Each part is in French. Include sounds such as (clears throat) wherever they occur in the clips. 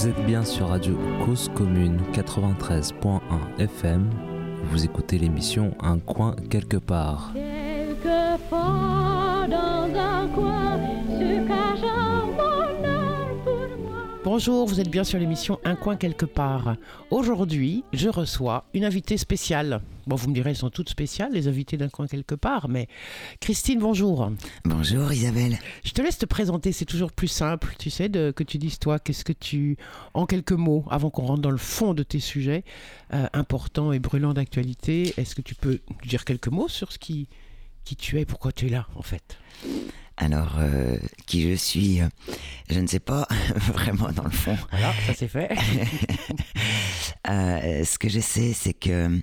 Vous êtes bien sur Radio Cause Commune 93.1 FM. Vous écoutez l'émission Un coin quelque part. Bonjour, vous êtes bien sur l'émission Un coin quelque part. Aujourd'hui, je reçois une invitée spéciale. Bon, vous me direz, elles sont toutes spéciales, les invités d'un coin quelque part, mais Christine, bonjour. Bonjour Isabelle. Je te laisse te présenter, c'est toujours plus simple, tu sais, de, que tu dises toi, qu'est-ce que tu, en quelques mots, avant qu'on rentre dans le fond de tes sujets euh, importants et brûlants d'actualité, est-ce que tu peux dire quelques mots sur ce qui, qui tu es, pourquoi tu es là, en fait? Alors, euh, qui je suis, euh, je ne sais pas (laughs) vraiment dans le fond. Voilà, ça c'est fait. (laughs) Euh, ce que je sais, c'est que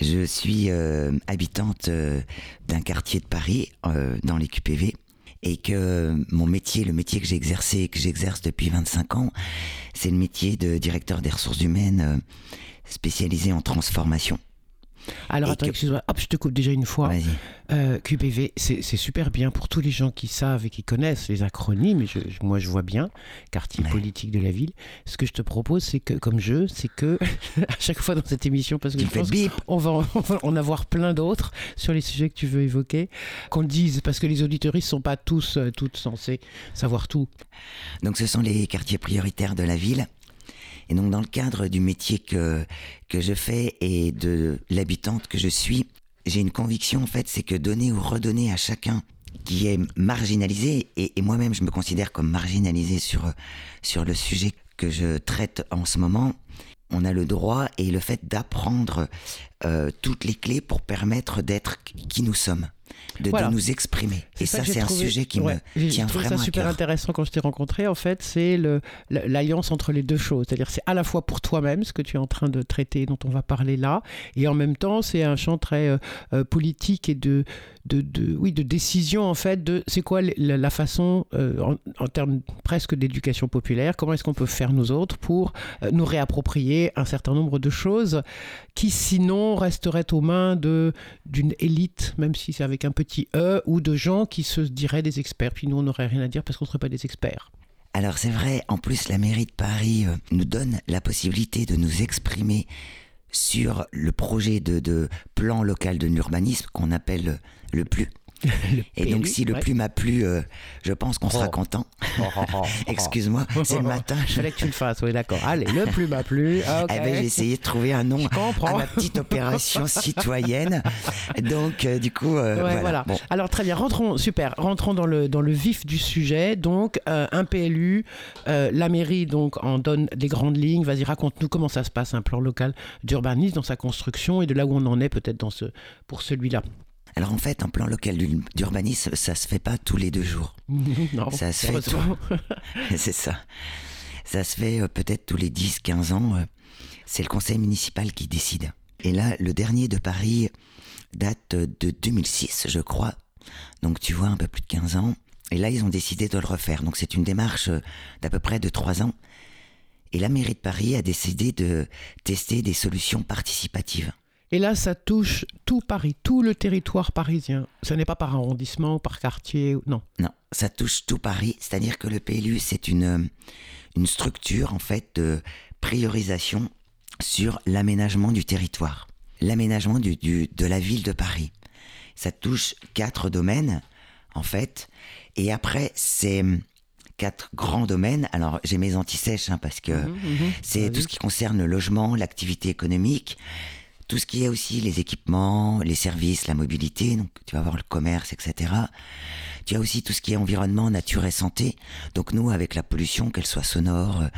je suis habitante d'un quartier de Paris, dans les QPV, et que mon métier, le métier que j'ai exercé et que j'exerce depuis 25 ans, c'est le métier de directeur des ressources humaines spécialisé en transformation. Alors attends, que- excuse-moi, hop, je te coupe déjà une fois. Euh, QPV, c'est super bien pour tous les gens qui savent et qui connaissent les acronymes. Et je, je- moi, je vois bien quartier Ouais. politique de la ville. Ce que je te propose, c'est que, comme jeu, c'est que (laughs) à chaque fois dans cette émission, parce que Tu je fais pense bip on va, en, on va en avoir plein d'autres sur les sujets que tu veux évoquer, qu'on le dise, parce que les auditoristes sont pas tous, euh, toutes censés savoir tout. Donc ce sont les quartiers prioritaires de la ville. Et donc dans le cadre du métier que, que je fais et de l'habitante que je suis, j'ai une conviction en fait, c'est que donner ou redonner à chacun qui est marginalisé, et, moi-même je me considère comme marginalisé sur, sur le sujet que je traite en ce moment, on a le droit et le fait d'apprendre euh, toutes les clés pour permettre d'être qui nous sommes, de, Voilà. de nous exprimer. Et ça c'est un trouvé- sujet qui ouais, me tient vraiment ça à super cœur. intéressant quand je t'ai rencontré. En fait, c'est l'alliance entre les deux choses. C'est-à-dire, c'est à la fois pour toi-même, ce que tu es en train de traiter, dont on va parler là, et en même temps, c'est un champ très euh, euh, politique et de, de, oui, de décision, en fait, de c'est quoi la, façon, euh, en, en termes presque d'éducation populaire, comment est-ce qu'on peut faire nous autres pour euh, nous réapproprier un certain nombre de choses qui, sinon, resteraient aux mains de d'une élite, même si c'est avec un petit E, ou de gens qui se diraient des experts. Puis nous, on n'aurait rien à dire parce qu'on ne serait pas des experts. Alors c'est vrai, en plus la mairie de Paris euh, nous donne la possibilité de nous exprimer sur le projet de, de plan local de l'urbanisme qu'on appelle le plus. Et donc si le ouais. plus m'a plu, euh, je pense qu'on sera Oh. content. (laughs) Excuse-moi, c'est le matin. je- Fallait que tu le fasses, oui, d'accord. Allez, le plus m'a plu. Ah, (laughs) ok. Eh ben, j'ai essayé de trouver un nom à ma petite opération (laughs) citoyenne. Donc, euh, du coup, euh, Ouais, voilà. voilà. Bon. Alors très bien, rentrons, super, rentrons dans le, dans le vif du sujet. Donc un PLU, la mairie donc en donne des grandes lignes. Vas-y, raconte-nous comment ça se passe un plan local d'urbanisme dans sa construction et de là où on en est peut-être dans ce, pour celui-là. Alors en fait, un plan local d'ur- d'urbanisme, ça se fait pas tous les deux jours. (laughs) non, Ça se fait (laughs) c'est ça. Ça se fait euh, peut-être tous les 10, 15 ans. euh, c'est le conseil municipal qui décide. Et là, le dernier de Paris date euh, de 2006, je crois. Donc tu vois, un peu plus de 15 ans. Et là, ils ont décidé de le refaire. Donc c'est une démarche d'à peu près de 3 ans. Et la mairie de Paris a décidé de tester des solutions participatives. Et là, ça touche tout Paris, tout le territoire parisien. Ce n'est pas par arrondissement ou par quartier, non. Non, ça touche tout Paris, c'est-à-dire que le PLU, c'est une, euh, une structure en fait de priorisation sur l'aménagement du territoire, l'aménagement du, du- de la ville de Paris. Ça touche quatre domaines en fait, et après c'est hum, quatre grands domaines. Alors j'ai mes antisèches hein, parce que c'est Vas-y. tout ce qui concerne le logement, l'activité économique, tout ce qui est aussi les équipements, les services, la mobilité, donc tu vas voir le commerce, etc. Tu as aussi tout ce qui est environnement, nature et santé. Donc nous, avec la pollution, qu'elle soit sonore, euh,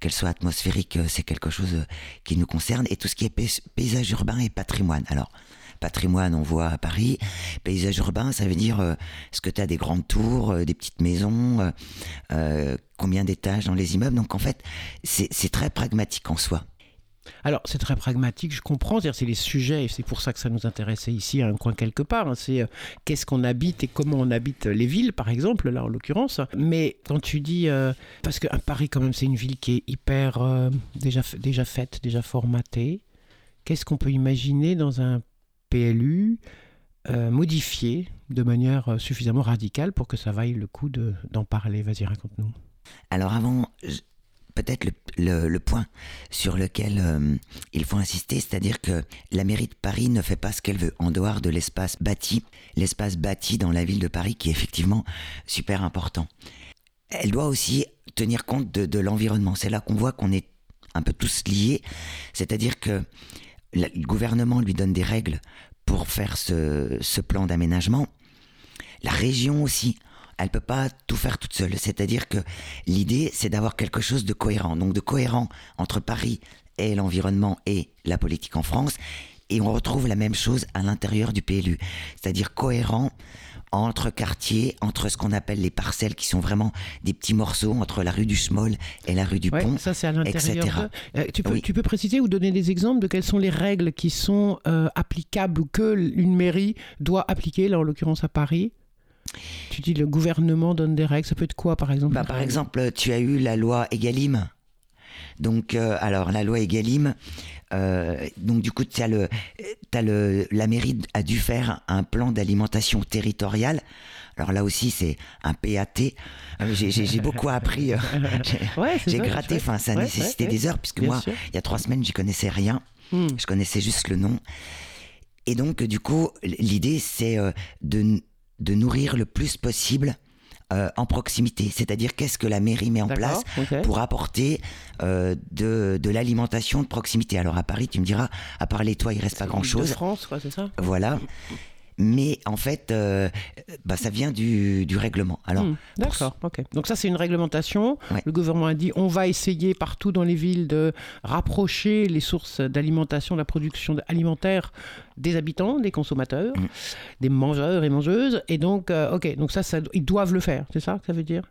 qu'elle soit atmosphérique, euh, c'est quelque chose euh, qui nous concerne. Et tout ce qui est paysage urbain et patrimoine. Alors, patrimoine, on voit à Paris. Paysage urbain, ça veut dire euh, est-ce que tu as des grandes tours, euh, des petites maisons, euh, combien d'étages dans les immeubles? Donc en fait, c'est très pragmatique en soi. Alors, c'est très pragmatique, je comprends. C'est les sujets, et c'est pour ça que ça nous intéressait ici, à un coin quelque part. hein. C'est euh, qu'est-ce qu'on habite et comment on habite les villes, par exemple, là, en l'occurrence. Mais quand tu dis. euh, parce que Paris, quand même, c'est une ville qui est hyper. euh, déjà, déjà faite, déjà formatée. Qu'est-ce qu'on peut imaginer dans un PLU euh, modifié de manière euh, suffisamment radicale pour que ça vaille le coup de- d'en parler? Vas-y, raconte-nous. Alors avant, peut-être le, point sur lequel euh, il faut insister, c'est-à-dire que la mairie de Paris ne fait pas ce qu'elle veut en dehors de l'espace bâti, l'espace bâti dans la ville de Paris qui est effectivement super important. Elle doit aussi tenir compte de, l'environnement. C'est là qu'on voit qu'on est un peu tous liés, c'est-à-dire que le gouvernement lui donne des règles pour faire ce plan d'aménagement. La région aussi, elle peut pas tout faire toute seule. C'est-à-dire que l'idée, c'est d'avoir quelque chose de cohérent. Donc de cohérent entre Paris et l'environnement et la politique en France. Et on retrouve la même chose à l'intérieur du PLU. C'est-à-dire cohérent entre quartiers, entre ce qu'on appelle les parcelles qui sont vraiment des petits morceaux entre la rue du Schmoll et la rue du Ouais, Pont. ça c'est à l'intérieur. de- Euh, tu, peux, Oui. tu peux préciser ou donner des exemples de quelles sont les règles qui sont euh, applicables ou que une mairie doit appliquer, là en l'occurrence à Paris? Tu dis le gouvernement donne des règles, ça peut être quoi par exemple Bah, par exemple, tu as eu la loi Egalim. Donc, euh, alors, la loi Egalim, euh, donc du coup, tu as le, t'as le, la mairie a dû faire un plan d'alimentation territoriale. Alors là aussi, c'est un PAT. Euh, J'ai beaucoup appris. (laughs) j'ai- Ouais, gratté, enfin, ça Ouais, nécessitait ouais, des heures, puisque moi, sûr. il y a trois semaines, j'y connaissais rien. Hmm. Je connaissais juste le nom. Et donc, du coup, l'idée, c'est de, de nourrir le plus possible euh, en proximité. C'est-à-dire, qu'est-ce que la mairie met en place pour apporter euh, de, de l'alimentation de proximité? Alors, à Paris, tu me diras, à part les toits, il reste pas grand-chose. France, quoi, c'est ça? Voilà. Mais en fait, euh, bah, ça vient du, du règlement. Alors, Hmm, pour D'accord, ok. Donc ça c'est une réglementation. Ouais. Le gouvernement a dit on va essayer partout dans les villes de rapprocher les sources d'alimentation, la production alimentaire des habitants, des consommateurs, Mm. des mangeurs et mangeuses. Et donc, euh, ok, donc ça, ça, ils doivent le faire, c'est ça que ça veut dire?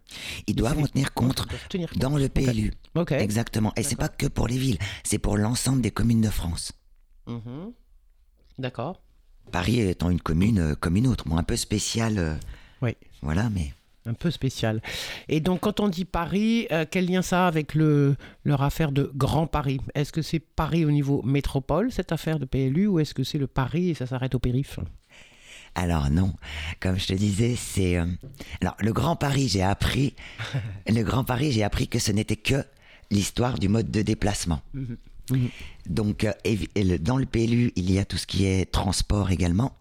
Ils doivent en tenir compte tenir dans le PLU. Ok. Exactement. Et c'est pas que pour les villes, c'est pour l'ensemble des communes de France. Mhm. D'accord. Paris étant une commune euh, comme une autre, bon, un peu spéciale. euh, Oui. Voilà, mais Un peu spécial. Et donc, quand on dit Paris, euh, quel lien ça a avec le, leur affaire de Grand Paris? Est-ce que c'est Paris au niveau métropole, cette affaire de PLU, ou est-ce que c'est le Paris et ça s'arrête au périph' alors non, comme je te disais, c'est euh, alors le Grand Paris, j'ai appris (laughs) le Grand Paris, j'ai appris que ce n'était que l'histoire du mode de déplacement. Mhm. Euh, évi- et le- dans le PLU, il y a tout ce qui est transport également.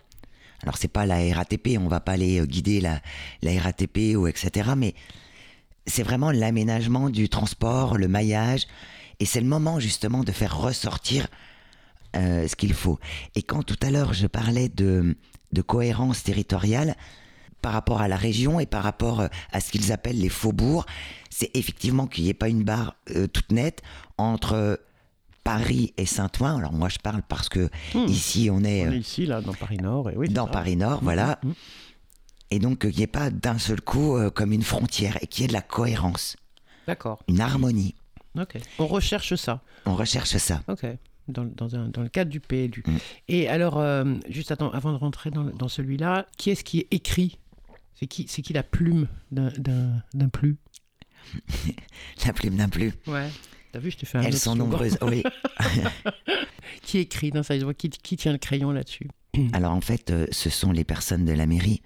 Alors c'est pas la RATP, on va pas aller euh, guider la, RATP ou etc. Mais c'est vraiment l'aménagement du transport, le maillage, et c'est le moment justement de faire ressortir euh, ce qu'il faut. Et quand tout à l'heure je parlais de, cohérence territoriale par rapport à la région et par rapport euh, à ce qu'ils appellent les faubourgs, c'est effectivement qu'il n'y ait pas une barre euh, toute nette entre euh, Paris et Saint-Ouen. Alors moi je parle parce que Hmm. ici on est On euh, est ici, là, dans Paris Nord. Et oui, dans ça. Paris Nord, voilà. Mhm. Et donc qu'il n'y ait pas d'un seul coup euh, comme une frontière et qu'il y ait de la cohérence, D'accord. une harmonie. Ok. On recherche ça. On recherche ça. Ok. Dans, dans, un- dans le cadre du PLU. Et alors, euh, juste attends, avant de rentrer dans, celui-là, qui est-ce qui est écrit? C'est qui, c'est qui la plume d'un plus? (laughs) La plume d'un plus. Ouais. T'as vu, je t'ai fait un Elles sont slogan. nombreuses. Oui. (laughs) Qui écrit dans ça qui, qui tient le crayon là-dessus (clears throat) Alors en fait, euh, ce sont les personnes de la mairie.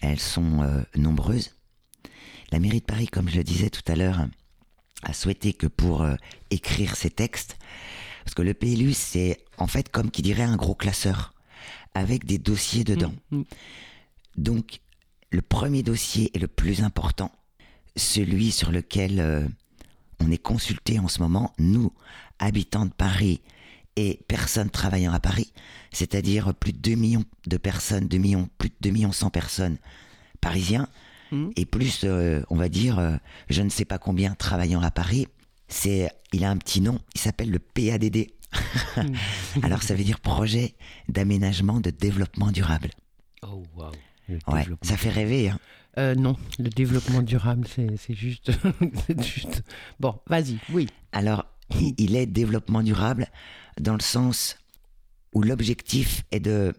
Elles sont euh, nombreuses. La mairie de Paris, comme je le disais tout à l'heure, a souhaité que pour euh, écrire ces textes, parce que le PLU, c'est en fait comme qui dirait un gros classeur, avec des dossiers dedans. Mm, mm. Donc, le premier dossier est le plus important, celui sur lequel euh, on est consulté en ce moment, nous, habitants de Paris et personnes travaillant à Paris, c'est-à-dire plus de 2 millions de personnes, 2 millions, plus de 2 millions 100 personnes parisiens, Mhm. et plus, euh, on va dire, euh, je ne sais pas combien travaillant à Paris. C'est, il a un petit nom, il s'appelle le PADD. (laughs) Alors ça veut dire projet d'aménagement de développement durable. Oh, wow. Ouais, ça fait rêver. Hein. Euh, non, le développement durable, c'est juste, (laughs) juste. Bon, vas-y, oui. Alors, il est développement durable dans le sens où l'objectif est de...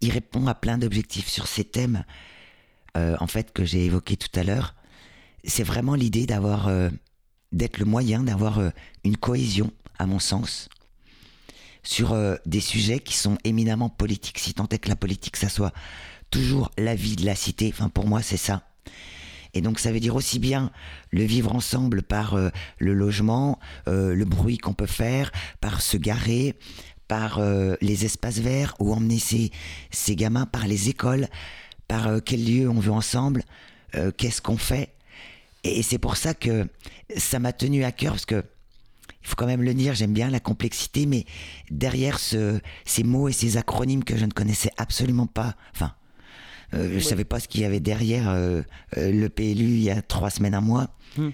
Il répond à plein d'objectifs sur ces thèmes, euh, en fait, que j'ai évoqués tout à l'heure. C'est vraiment l'idée d'avoir... euh, d'être le moyen d'avoir une cohésion, à mon sens, sur des sujets qui sont éminemment politiques. Si tant est que la politique, ça soit toujours la vie de la cité, enfin pour moi c'est ça. Et donc ça veut dire aussi bien le vivre ensemble par euh, le logement, euh, le bruit qu'on peut faire, par se garer, par euh, les espaces verts où emmener ses, gamins, par les écoles, par quel lieu on veut ensemble, qu'est-ce qu'on fait. Et c'est pour ça que ça m'a tenu à cœur parce que il faut quand même le dire, j'aime bien la complexité, mais derrière ce- ces mots et ces acronymes que je ne connaissais absolument pas, enfin, euh, je savais pas ce qu'il y avait derrière euh, euh, le PLU il y a trois semaines, un mois. Hmm.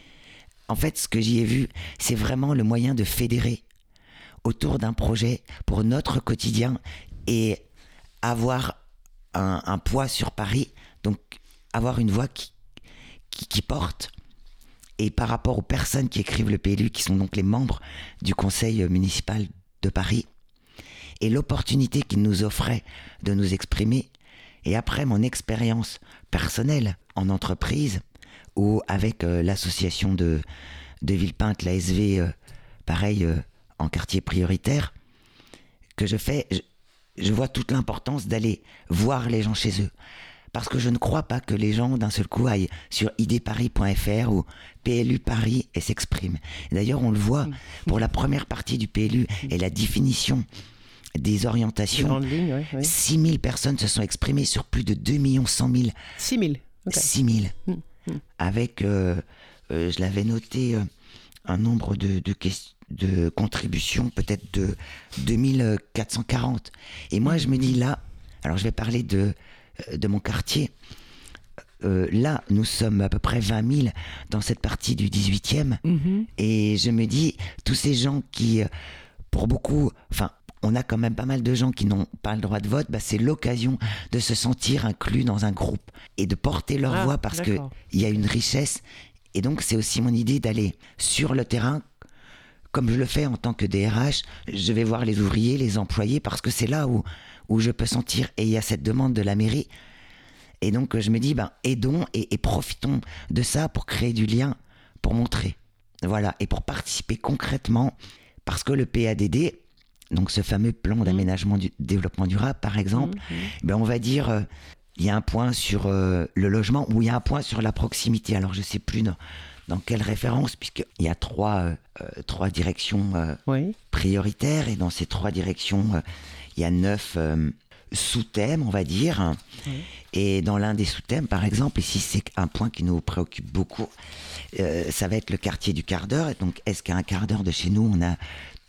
En fait, ce que j'y ai vu, c'est vraiment le moyen de fédérer autour d'un projet pour notre quotidien et avoir un, un poids sur Paris, donc avoir une voix qui, qui, qui porte. Et par rapport aux personnes qui écrivent le PLU, qui sont donc les membres du conseil municipal de Paris, et l'opportunité qu'ils nous offraient de nous exprimer, et après mon expérience personnelle en entreprise, ou avec euh, l'association de, de Villepinte, l'ASV, euh, pareil, euh, en quartier prioritaire, que je fais, je, je vois toute l'importance d'aller voir les gens chez eux. Parce que je ne crois pas que les gens d'un seul coup aillent sur idparis.fr ou PLU Paris et s'expriment. D'ailleurs, on le voit pour la première partie du PLU et la définition des orientations. lignes, oui. oui. 6000 personnes se sont exprimées sur plus de 2 100 000 6 000. ok. 6 000. Mm, Avec, euh, euh, je l'avais noté, euh, un nombre de, de, de contributions peut-être de 2440. Et moi, je me dis là, alors je vais parler de, euh, de mon quartier. Euh, là, nous sommes à peu près 20 000 dans cette partie du 18e. Mhm. Et je me dis, tous ces gens qui, euh, pour beaucoup, enfin, on a quand même pas mal de gens qui n'ont pas le droit de vote, bah, c'est l'occasion de se sentir inclus dans un groupe et de porter leur Ah, voix parce que d'accord. il y a une richesse. Et donc, c'est aussi mon idée d'aller sur le terrain, comme je le fais en tant que DRH. Je vais voir les ouvriers, les employés, parce que c'est là où, où je peux sentir. Et il y a cette demande de la mairie. Et donc, je me dis, ben, aidons et, et profitons de ça pour créer du lien, pour montrer. Voilà. Et pour participer concrètement, parce que le PADD, donc ce fameux plan d'aménagement du développement durable, par exemple, ben, on va dire, euh, il y a un point sur euh, le logement ou il y a un point sur la proximité. Alors, je sais plus dans, dans quelle référence, puisqu'il y a trois, euh, trois directions Oui. prioritaires et dans ces trois directions, il y a neuf sous-thèmes, on va dire. Et dans l'un des sous-thèmes, par exemple, ici c'est un point qui nous préoccupe beaucoup, euh, ça va être le quartier du quart d'heure. Donc, est-ce qu'à un quart d'heure de chez nous, on a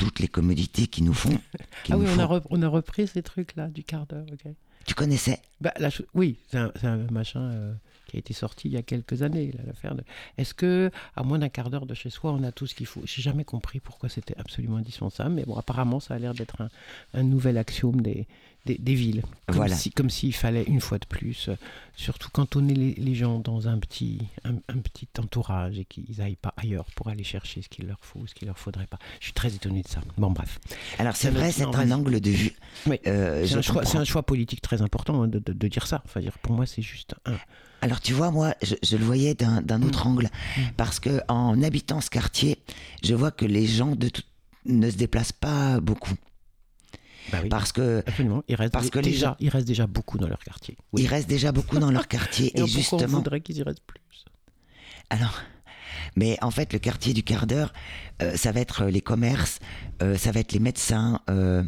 toutes les commodités qui nous font, (laughs) qui Ah nous oui, on a, rep- on a repris ces trucs-là du quart d'heure. ok. Tu connaissais? Bah, la oui, c'est un, c'est un machin euh, qui a été sorti il y a quelques années, l'affaire de... Est-ce que, à moins d'un quart d'heure de chez soi, on a tout ce qu'il faut? J'ai jamais compris pourquoi c'était absolument indispensable, mais bon, apparemment, ça a l'air d'être un, un nouvel axiome des, des, des villes. Comme Voilà. si- comme s'il fallait, une fois de plus, euh, surtout cantonner les, les gens dans un petit, un, un petit entourage et qu'ils n'aillent pas ailleurs pour aller chercher ce qu'il leur faut, ce qu'il leur faudrait pas. Je suis très étonné de ça. Bon, bref. Alors, c'est vrai, c'est un angle de vue. Oui. Euh, C'est un, choix, un politique très important hein, de, de- de dire ça. Enfin, dire, pour moi, c'est juste un. Alors tu vois, moi, je, je le voyais d'un d'un autre angle, parce que en habitant ce quartier, je vois que les gens de tout- ne se déplacent pas beaucoup, Bah oui. parce que Absolument. Il reste, Parce que déjà, gens- il reste déjà beaucoup dans leur quartier. Oui. ils restent déjà beaucoup dans leur quartier, (laughs) et, pourquoi on justement, voudrait qu'ils y restent plus? Alors, mais en fait, le quartier du quart d'heure, euh, ça va être euh, les commerces, euh, ça va être les médecins. euh,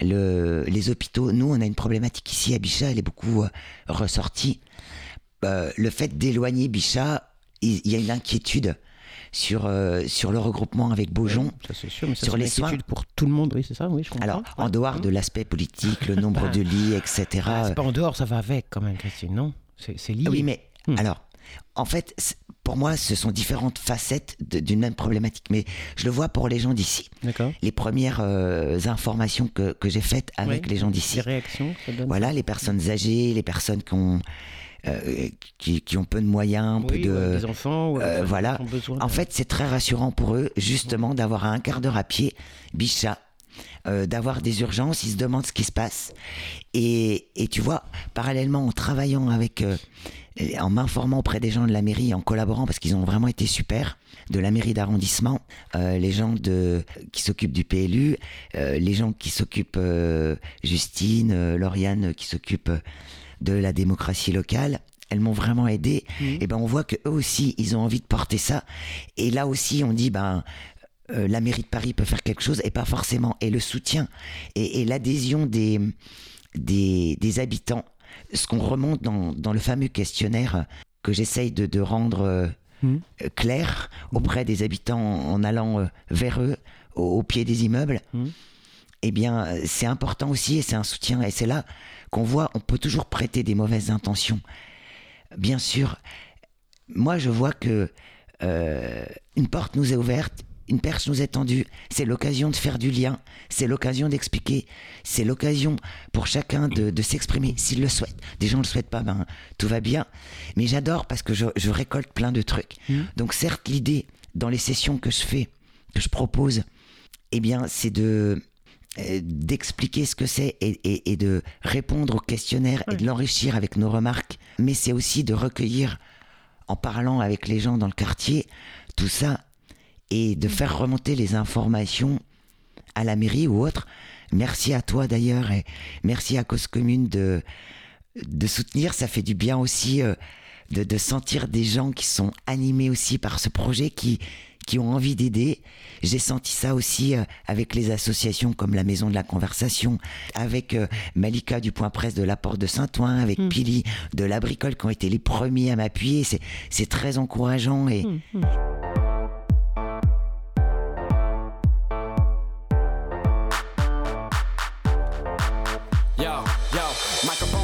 le, les hôpitaux, nous on a une problématique ici à Bichat, elle est beaucoup ressortie. Euh, le fait d'éloigner Bichat, il il y a une inquiétude sur, euh, sur le regroupement avec Beaujon. Ça, c'est sûr, mais ça, Sur c'est une les soins. inquiétude pour tout le monde. Oui, c'est ça, oui, je comprends. Alors, en dehors de l'aspect politique, le nombre de lits, etc. Ah, c'est pas en dehors, ça va avec quand même, Christine, non? C'est lié. Ah oui, mais Hmm. alors, en fait, pour moi, ce sont différentes facettes d'une même problématique. Mais je le vois pour les gens d'ici. D'accord. Les premières euh, informations que, que j'ai faites avec Oui. les gens d'ici. Les réactions, ça donne. Voilà, les personnes âgées, les personnes qui ont, euh, qui, qui ont peu de moyens, peu de. des enfants, euh, voilà. besoin. En fait, c'est très rassurant pour eux, justement, d'avoir un quart d'heure à pied, Bichat, euh, d'avoir des urgences, ils se demandent ce qui se passe. Et, et tu vois, parallèlement, en travaillant avec, euh, en m'informant auprès des gens de la mairie, en collaborant, parce qu'ils ont vraiment été super, de la mairie d'arrondissement, euh, les gens de, qui s'occupent du PLU, euh, les gens qui s'occupent, euh, Justine, euh, Lauriane, qui s'occupent de la démocratie locale, elles m'ont vraiment aidé. Mhm. Et ben on voit que eux aussi, ils ont envie de porter ça. Et là aussi, on dit ben euh, la mairie de Paris peut faire quelque chose et pas forcément. Et le soutien et, et l'adhésion des, des des habitants, ce qu'on remonte dans, dans le fameux questionnaire que j'essaye de, de rendre euh, Mhm. euh, clair auprès des habitants en, allant euh, vers eux au, au pied des immeubles. Mhm. Eh bien, c'est important aussi et c'est un soutien. Et c'est là qu'on voit, on peut toujours prêter des mauvaises intentions. Bien sûr, moi je vois que euh, une porte nous est ouverte, une perche nous est tendue. C'est l'occasion de faire du lien, c'est l'occasion d'expliquer, c'est l'occasion pour chacun de, de s'exprimer s'il le souhaite. Des gens ne le souhaitent pas, ben tout va bien. Mais j'adore parce que je, je récolte plein de trucs. Mhm. Donc certes, l'idée dans les sessions que je fais, que je propose, eh bien, c'est de d'expliquer ce que c'est et, et- et de répondre au questionnaire et de l'enrichir avec nos remarques. Mais c'est aussi de recueillir, en parlant avec les gens dans le quartier, tout ça et de faire remonter les informations à la mairie ou autre. Merci à toi d'ailleurs et merci à Cause Commune de, de soutenir. Ça fait du bien aussi euh, de, de sentir des gens qui sont animés aussi par ce projet, qui, qui ont envie d'aider. J'ai senti ça aussi euh, avec les associations comme la Maison de la Conversation, avec euh, Malika du Point Presse de la Porte de Saint-Ouen, avec Mm. Pili de la Bricole qui ont été les premiers à m'appuyer. C'est, très encourageant et, Mhm.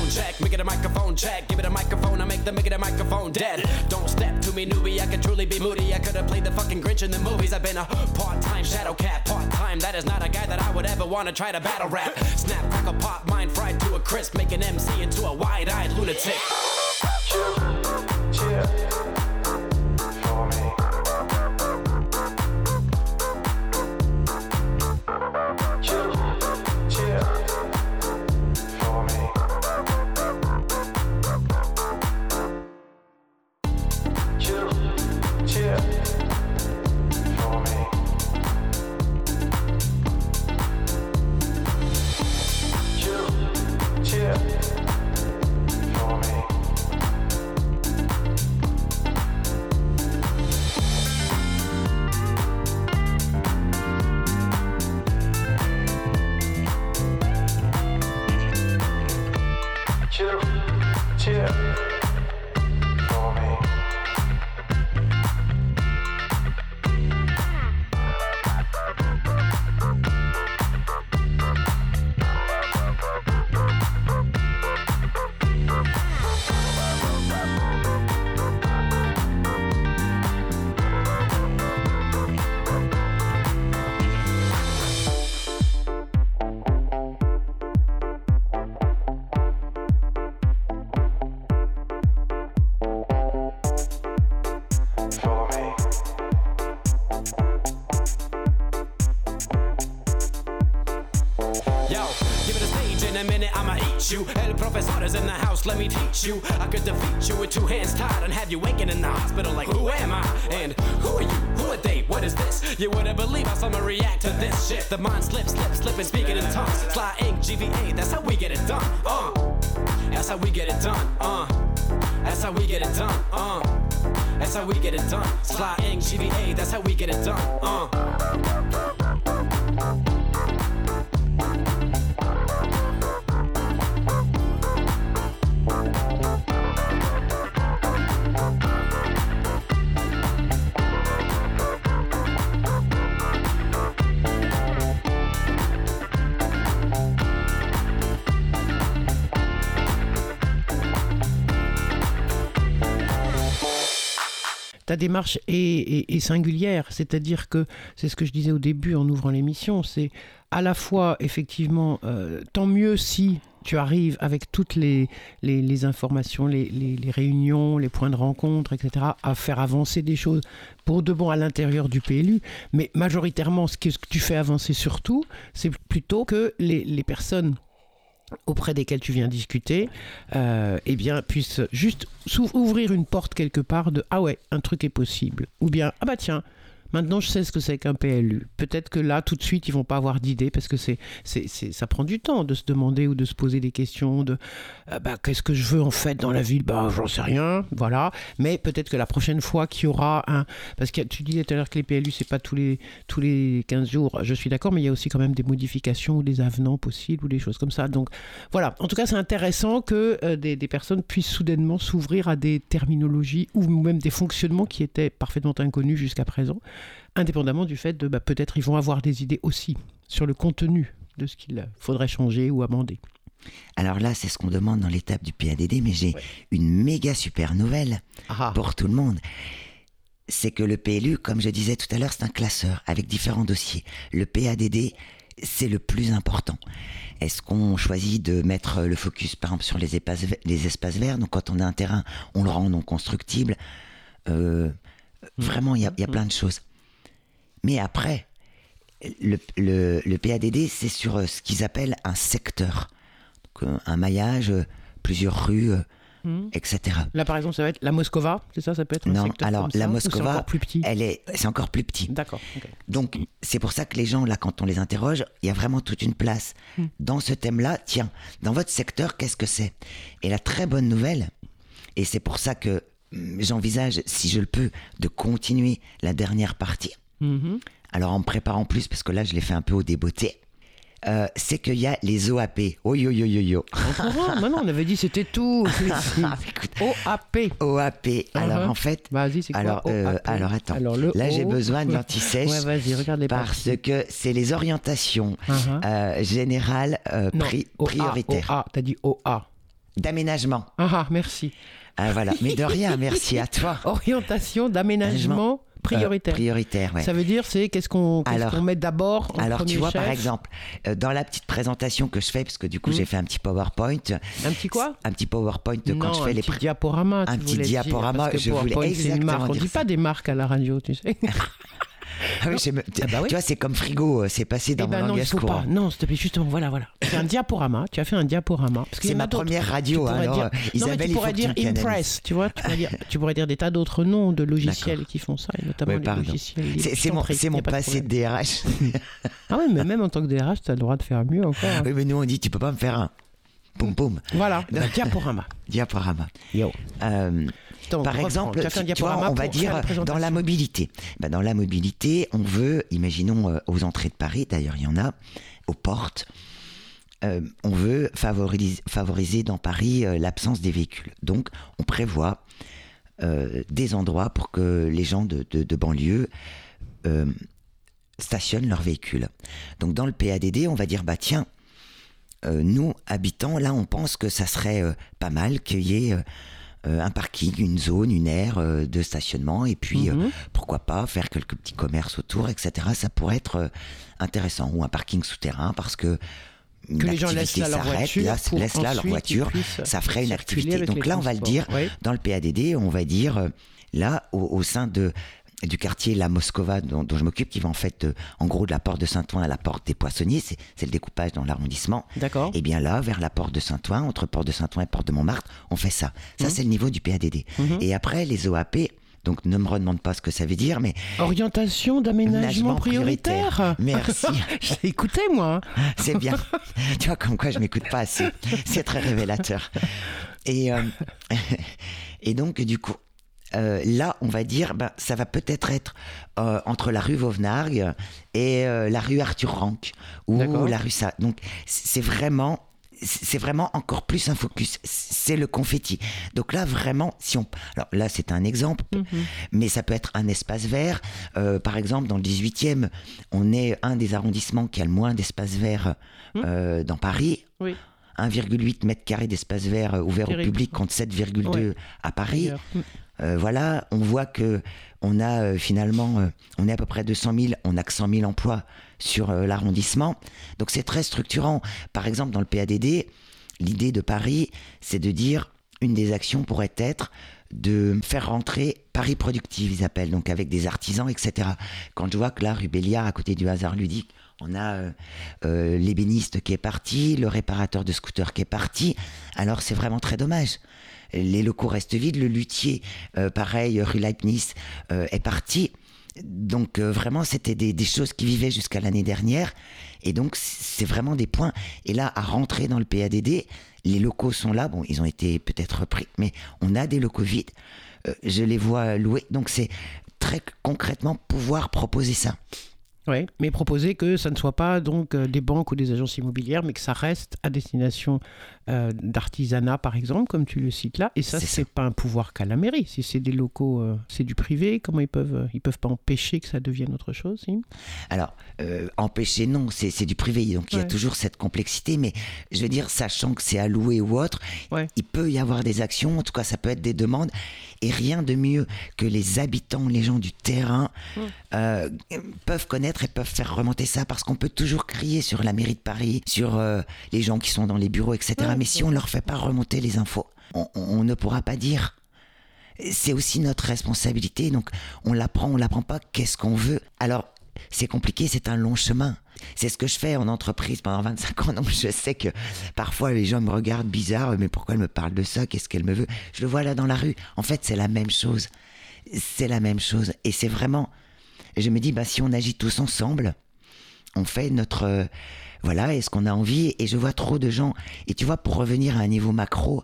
Microphone check, make it a microphone check. Give it a microphone, I make the make it a microphone dead. Don't step to me, newbie, I could truly be moody. I could have played the fucking Grinch in the movies. I've been a part time shadow cat, part time. That is not a guy that I would ever want to try to battle rap. Snap, crackle, pop, mind fried to a crisp, make an MC into a wide eyed lunatic. Yo, shit. The mind slips, slips, slipping, speaking in tongues. Sly ink, GVA, that's how we get it done. Uh, that's how we get it done. Uh, that's how we get it done. Uh, that's how we get it done. Sly ink, GVA, that's how we get it done. Uh. Démarche est, singulière, c'est-à-dire que c'est ce que je disais au début en ouvrant l'émission, c'est à la fois effectivement euh, tant mieux si tu arrives avec toutes les, informations, les, réunions, les points de rencontre, etc., à faire avancer des choses pour de bon à l'intérieur du PLU, mais majoritairement ce que, ce que tu fais avancer surtout, c'est plutôt que les personnes auprès desquelles tu viens discuter, euh, eh bien, puissent juste s'ouvrir une porte quelque part de ah ouais, un truc est possible. Ou bien ah bah tiens, Maintenant, je sais ce que c'est qu'un PLU. Peut-être que là, tout de suite, ils vont pas avoir d'idée parce que c'est, c'est, ça prend du temps de se demander ou de se poser des questions de euh, bah, qu'est-ce que je veux en fait dans la ville Bah, j'en sais rien, voilà. Mais peut-être que la prochaine fois qu'il y aura un. Parce que tu disais tout à l'heure que les PLU, c'est pas tous les, tous les 15 jours. Je suis d'accord, mais il y a aussi quand même des modifications ou des avenants possibles ou des choses comme ça. Donc voilà. En tout cas, c'est intéressant que euh, des personnes puissent soudainement s'ouvrir à des terminologies ou même des fonctionnements qui étaient parfaitement inconnus jusqu'à présent, indépendamment du fait de bah, peut-être ils vont avoir des idées aussi sur le contenu de ce qu'il faudrait changer ou amender. Alors là, c'est ce qu'on demande dans l'étape du PADD, mais j'ai Ouais. une méga super nouvelle Ah, pour tout le monde. C'est que le PLU, comme je disais tout à l'heure, c'est un classeur avec différents dossiers. Le PADD, c'est le plus important. Est-ce qu'on choisit de mettre le focus, par exemple, sur les espaces, ve- les espaces verts? Donc, quand on a un terrain, on le rend non constructible. Euh, Vraiment, il y, y a plein de choses. Mais après, le, le, le PADD, c'est sur euh, ce qu'ils appellent un secteur. Donc, euh, un maillage, euh, plusieurs rues, Mhm. etc. Là, par exemple, ça va être la Moscova, c'est ça Ça peut être un Non, secteur alors, comme la ça, ou c'est Moscova, encore plus petit. Elle est, c'est encore plus petit. D'accord. Donc, c'est pour ça que les gens, là, quand on les interroge, il y a vraiment toute une place. Hmm. Dans ce thème-là, tiens, dans votre secteur, qu'est-ce que c'est? Et la très bonne nouvelle, et c'est pour ça que hum, j'envisage, si je le peux, de continuer la dernière partie, Mhm. alors en me préparant plus, parce que là, je l'ai fait un peu au débeauté, euh, c'est qu'il y a les OAP. Oh yo yo yo yo. Ah, non, on avait dit c'était tout. (laughs) OAP. OAP. Alors, Mhm. en fait, Vas-y, c'est quoi alors, euh, alors attends. Alors, le là, j'ai besoin de (laughs) l'anti-sèche. Ouais, vas-y, regarde les parce que c'est les orientations Uh-huh. euh, générales euh, Non, pri- OA, prioritaires OA, t'as dit OA. d'aménagement. Ah, ah, merci. Ah, voilà. Mais de rien, merci à toi. (laughs) Orientation d'aménagement prioritaire. Euh, prioritaire, ouais. Ça veut dire, c'est qu'est-ce qu'on qu'est-ce Alors- qu'on met d'abord Alors, tu vois, par exemple, euh, dans la petite présentation que je fais, parce que du coup, Mhm. j'ai fait un petit PowerPoint. Un petit quoi Un petit PowerPoint de quand je un fais les petit pré- diaporama. Un petit dire, diaporama, je voulais c'est une exactement marque. On dire dit pas des marques à la radio, tu sais. (laughs) Ah oui, j'ai me- Ah bah oui. Tu vois, c'est comme frigo, euh, c'est passé dans Eh ben mon non, il langage faut courant. pas. Non, s'il te plaît, justement, voilà, voilà. C'est un diaporama. Tu as fait un diaporama. C'est ma première radio, Tu alors dire- euh, non, Isabelle, tu il faut pourrais tu dire. Impress, tu vois. Tu pourrais dire, tu pourrais dire des tas d'autres noms de logiciels qui font ça, et notamment Ouais, les logiciels. C'est mon, mon pas de passé de problème. DRH. (laughs) Ah oui, mais même en tant que DRH, tu as le droit de faire mieux encore. hein. oui, mais nous, on dit, tu peux pas me faire un. Poum poum. Voilà, un diaporama. (laughs) Diaporama. Yo. Euh, Par exemple, tu vois, on va dire la dans la mobilité. Ben, dans la mobilité, on veut, imaginons euh, aux entrées de Paris, d'ailleurs il y en a, aux portes, euh, on veut favoriser, favoriser dans Paris euh, l'absence des véhicules. Donc on prévoit euh, des endroits pour que les gens de, de- de banlieue euh, stationnent leurs véhicules. Donc dans le PADD, on va dire, bah tiens, euh, nous, habitants, là, on pense que ça serait euh, pas mal qu'il y ait euh, euh, un parking, une zone, une aire euh, de stationnement, et puis euh, Mhm. pourquoi pas faire quelques petits commerces autour, etc. Ça pourrait être euh, intéressant. Ou un parking souterrain, parce que que les gens laissent là leur s'arrête, voiture, là, pour laissent là leur voiture, ça ferait une activité. Donc là, on va le dire, Oui. dans le PADD, on va dire, euh, là, au, au sein de du quartier La Moscova dont, dont je m'occupe, qui va en fait, euh, en gros, de la porte de Saint-Ouen à la porte des Poissonniers, c'est le découpage dans l'arrondissement. D'accord. Et bien là, vers la porte de Saint-Ouen, entre porte de Saint-Ouen et porte de Montmartre, on fait ça. Ça, c'est le niveau du PADD. Mhm. Et après, les OAP, donc ne me redemande pas ce que ça veut dire, mais Orientation d'aménagement Aménagement prioritaire. Merci. (laughs) J'ai écouté, moi. c'est bien. (laughs) tu vois, comme quoi je m'écoute pas assez. C'est très révélateur. Et, euh, (laughs) et donc, du coup, euh, là, on va dire, ben, ça va peut-être être euh, entre la rue Vauvenargues et euh, la rue Arthur Rank ou la rue Sa. Donc, c'est vraiment. C'est vraiment encore plus un focus. C'est le confetti. Donc là, vraiment, si on. Alors là, c'est un exemple, Mhm. mais ça peut être un espace vert. Euh, par exemple, dans le 18e, on est un des arrondissements qui a le moins d'espace vert euh, dans Paris. Oui. 1,8 mètre carré d'espace vert ouvert au public contre 7,2 Ouais. à Paris. Mm. Euh, voilà, on voit que on a euh, finalement, euh, on est à peu près 200 000, on a que 100 000 emplois sur euh, l'arrondissement. Donc c'est très structurant. Par exemple, dans le PADD, l'idée de Paris, c'est de dire une des actions pourrait être de faire rentrer Paris productive, ils appellent, donc avec des artisans, etc. Quand je vois que là, rue Béliard, à côté du hasard ludique, on a euh, euh, l'ébéniste qui est parti, le réparateur de scooter qui est parti, alors c'est vraiment très dommage. Les locaux restent vides, le luthier, euh, pareil, rue Leibniz, euh, est parti. Donc euh, vraiment, c'était des, choses qui vivaient jusqu'à l'année dernière. Et donc, c'est vraiment des points. Et là, à rentrer dans le PADD, les locaux sont là. Bon, ils ont été peut-être repris, mais on a des locaux vides. Je les vois loués. Donc, c'est très concrètement pouvoir proposer ça. Oui, mais proposer que ça ne soit pas donc des banques ou des agences immobilières, mais que ça reste à destination euh, d'artisanat, par exemple, comme tu le cites là. Et ça, C'est pas un pouvoir qu'a la mairie. Si c'est des locaux, euh, c'est du privé. Comment ils peuvent, euh, ils peuvent pas empêcher que ça devienne autre chose si Alors, euh, empêcher, non, c'est du privé. Donc, il y a toujours cette complexité. Mais je veux dire, sachant que c'est alloué ou autre, Ouais. il peut y avoir des actions. En tout cas, ça peut être des demandes. Et rien de mieux que les habitants, les gens du terrain, Mmh. peuvent connaître et peuvent faire remonter ça. Parce qu'on peut toujours crier sur la mairie de Paris, sur les gens qui sont dans les bureaux, etc. Ouais, mais si on leur fait pas remonter les infos, on ne pourra pas dire. C'est aussi notre responsabilité. Donc, on l'apprend, on l'apprend pas. Qu'est-ce qu'on veut? Alors, c'est compliqué, c'est un long chemin. C'est ce que je fais en entreprise pendant 25 ans. Donc, je sais que parfois les gens me regardent bizarre. Mais pourquoi elle me parle de ça? Qu'est-ce qu'elle me veut? Je le vois là dans la rue. En fait, c'est la même chose. C'est la même chose. Et c'est vraiment. Je me dis, bah, si on agit tous ensemble, on fait notre. Voilà, est-ce qu'on a envie? Et je vois trop de gens. Et tu vois, pour revenir à un niveau macro,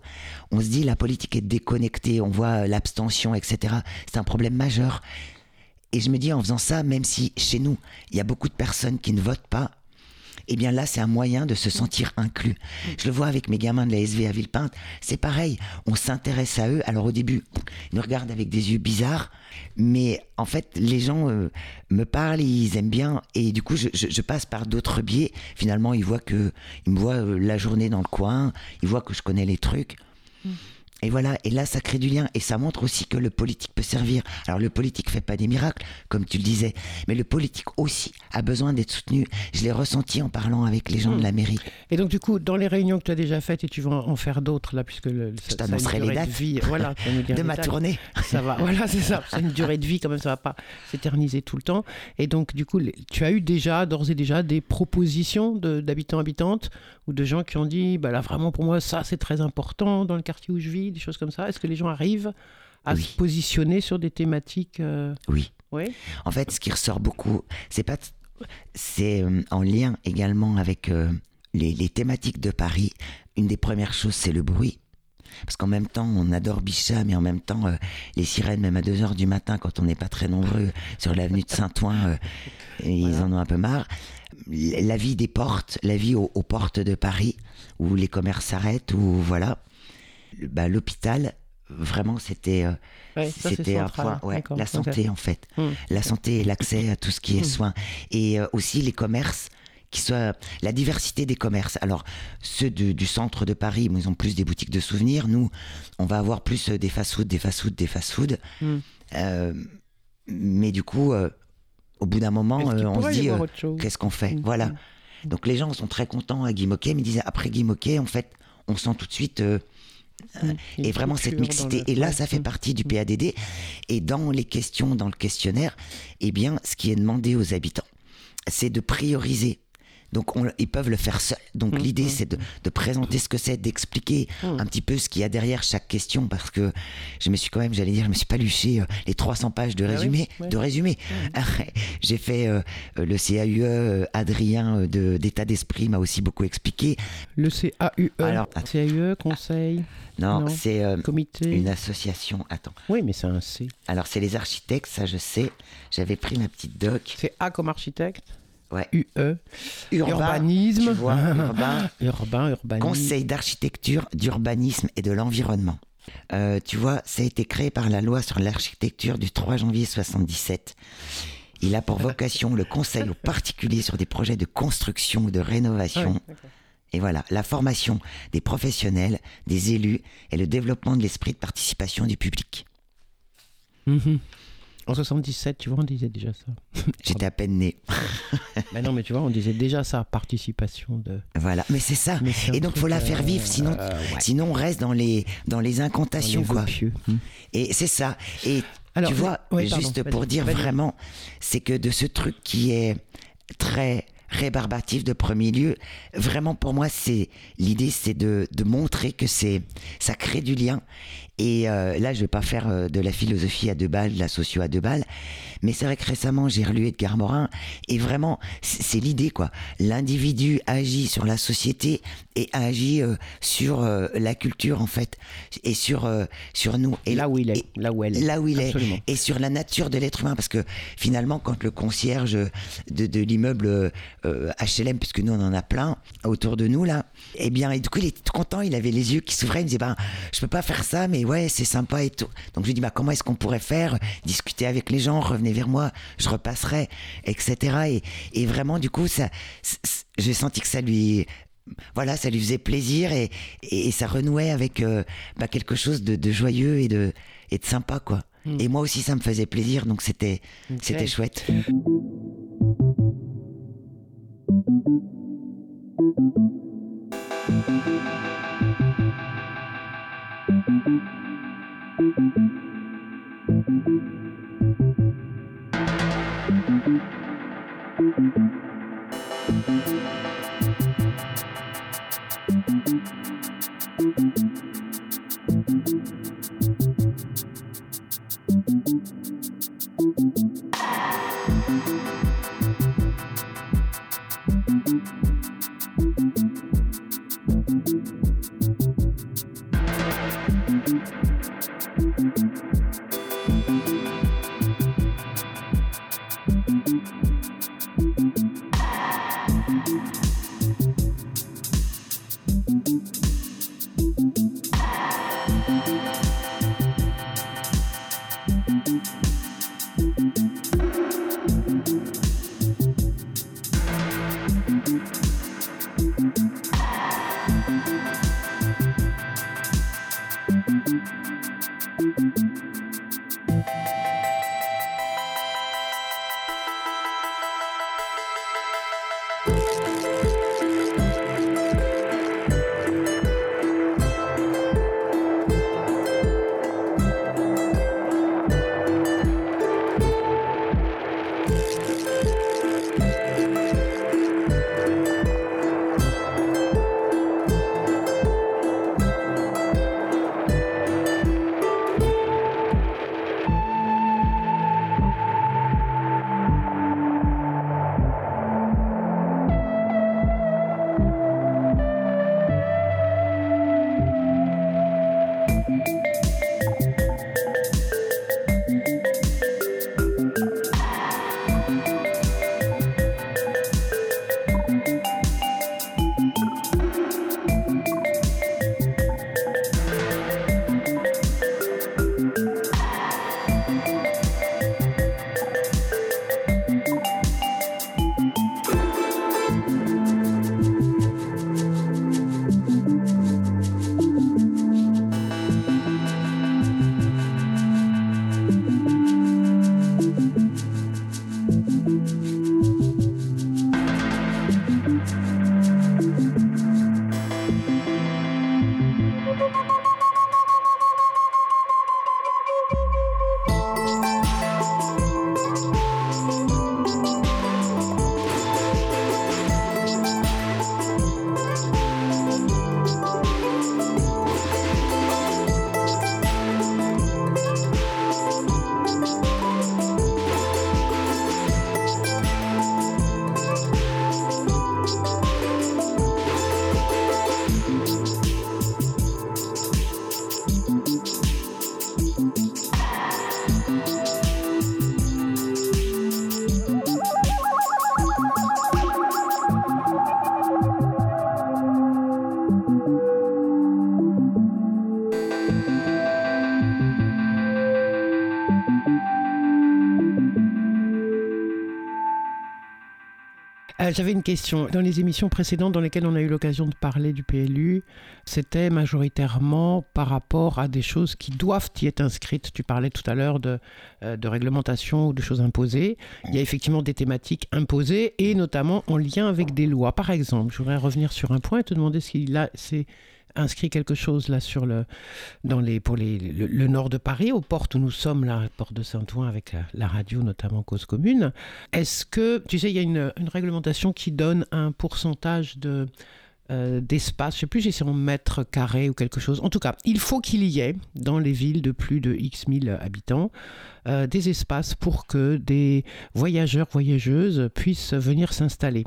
on se dit la politique est déconnectée, on voit euh, l'abstention, etc. C'est un problème majeur. Et je me dis en faisant ça, même si chez nous, il y a beaucoup de personnes qui ne votent pas, eh bien là, c'est un moyen de se sentir inclus. Je le vois avec mes gamins de la SV à Villepinte, c'est pareil, on s'intéresse à eux. Alors au début, ils nous regardent avec des yeux bizarres, mais en fait, les gens euh, me parlent, ils aiment bien, et du coup, je, passe par d'autres biais. Finalement, ils voient que, ils me voient euh, la journée dans le coin, ils voient que je connais les trucs. Et voilà, et là ça crée du lien et ça montre aussi que le politique peut servir. Alors le politique fait pas des miracles, comme tu le disais, mais le politique aussi a besoin d'être soutenu. Je l'ai ressenti en parlant avec les gens de la mairie. Et donc, du coup, dans les réunions que tu as déjà faites, et tu vas en faire d'autres, là, puisque le, une t'annoncerai les durée de dates. vie, voilà, (laughs) De ma dates. tournée. Ça va, (laughs) voilà, c'est ça. C'est une durée de vie, quand même, ça va pas s'éterniser tout le temps. Et donc, du coup, tu as eu déjà, d'ores et déjà, des propositions de- d'habitants, habitantes, ou de gens qui ont dit, bah là, vraiment, pour moi, ça, c'est très important dans le quartier où je vis, des choses comme ça. Est-ce que les gens arrivent à Oui. se positionner sur des thématiques euh, Oui. Oui. En fait, ce qui ressort beaucoup, c'est pas, c'est euh, en lien également avec euh, les, les thématiques de Paris. Une des premières choses, c'est le bruit. Parce qu'en même temps, on adore Bichat, mais en même temps, euh, les sirènes, même à 2 heures du matin, quand on n'est pas très nombreux sur l'avenue de Saint-Ouen, euh, (laughs) ils en ont un peu marre. La vie des portes, la vie aux, aux portes de Paris, où les commerces s'arrêtent, où voilà. Bah, L'hôpital, vraiment, c'était euh, Ouais, c'était un point. Ouais, la santé, en fait Hmm. la santé et l'accès à tout ce qui est Mm. soins. Et euh, aussi les commerces, qui soient la diversité des commerces. Alors, ceux du, du centre de Paris, ils ont plus des boutiques de souvenirs. Nous, on va avoir plus euh, des fast-food, des fast-food, des fast-food. Mm. Euh, mais du coup, euh, au bout d'un moment, euh, on se dit, euh, qu'est-ce qu'on fait? Voilà. Mm. Donc les gens sont très contents à Guy Moquet, mais ils disaient, après Guy Moquet, en fait, on sent tout de suite... euh, Mm. Et vraiment cette mixité. le- Et là, ça fait Mm. partie du PADD. Et dans les questions, dans le questionnaire, eh bien, ce qui est demandé aux habitants, c'est de prioriser. Donc, on- ils peuvent le faire seuls. Donc, Mm, l'idée, mm, c'est de, de présenter ce que c'est, d'expliquer Mm. un petit peu ce qu'il y a derrière chaque question, parce que je me suis quand même, j'allais dire, je me suis pas luché euh, les 300 pages de Ah oui, résumé. résumé. (laughs) J'ai fait euh, le CAUE, euh, Adrien de- d'état d'esprit m'a aussi beaucoup expliqué. Le CAUE, Alors, CAUE, conseil, Non, Non. c'est euh, comité. une association. Attends. Oui, mais c'est un C. Alors, c'est les architectes, ça je sais. J'avais pris ma petite doc. C'est A comme architecte, Ouais. UE, Urbain, urbanisme, tu vois, (laughs) urbain. urbain, urbanisme. Conseil d'architecture, d'urbanisme et de l'environnement. Euh, tu vois, ça a été créé par la loi sur l'architecture du 3 janvier 77. Il a pour (laughs) vocation le conseil aux particuliers sur des projets de construction ou de rénovation. Et voilà, la formation des professionnels, des élus et le développement de l'esprit de participation du public. Mhm. En 77, tu vois, on disait déjà ça. (laughs) J'étais à peine né. (laughs) mais non, mais tu vois, on disait déjà ça, participation de. Voilà, mais c'est ça. Mais Et donc, faut la faire euh, vivre, sinon, euh, ouais. sinon on reste dans les, dans les incantations, quoi. pieux. Mhm. Et c'est ça. Et Alors, tu vois, juste pour dire vraiment, c'est que de ce truc qui est très rébarbatif de premier lieu, vraiment pour moi, c'est l'idée, c'est de, de montrer que c'est ça crée du lien. Et euh, là, je vais pas faire euh, de la philosophie à deux balles, de la socio à deux balles, Mais c'est vrai que récemment, j'ai relu Edgar Morin, et vraiment, c'est l'idée, quoi. L'individu agit sur la société et agit euh, sur euh, la culture, en fait, et sur, sur nous. Et là où il est, et- là où elle est. là où il Absolument. est et sur la nature de l'être humain parce que finalement quand le concierge de, de l'immeuble HLM puisque nous on en a plein autour de nous là eh bien et du coup il était tout content il avait les yeux qui s'ouvraient il me disait ben je peux pas faire ça mais ouais c'est sympa et tout donc je lui dis bah comment est-ce qu'on pourrait faire discuter avec les gens revenez vers moi je repasserai etc et, et vraiment du coup ça j'ai senti que ça lui voilà, ça lui faisait plaisir et, et, et ça renouait avec euh, bah, quelque chose de, de joyeux et de, et de sympa, quoi. Et moi aussi, ça me faisait plaisir, donc c'était c'était chouette. Euh, J'avais une question. Dans les émissions précédentes dans lesquelles on a eu l'occasion de parler du PLU, c'était majoritairement par rapport à des choses qui doivent y être inscrites. Tu parlais tout à l'heure de, euh, de réglementation ou de choses imposées. Il y a effectivement des thématiques imposées et notamment en lien avec des lois. Par exemple, je voudrais revenir sur un point et te demander s'il a c'est inscrit quelque chose là sur le dans les pour les le, nord de Paris aux portes où nous sommes là porte de Saint-Ouen avec la, la radio notamment cause commune. Est-ce que tu sais il y a une, une réglementation qui donne un pourcentage de euh, d'espace, je sais plus si c'est en mètres carrés ou quelque chose. En tout cas, il faut qu'il y ait dans les villes de plus de X mille habitants euh, des espaces pour que des voyageurs, voyageuses puissent venir s'installer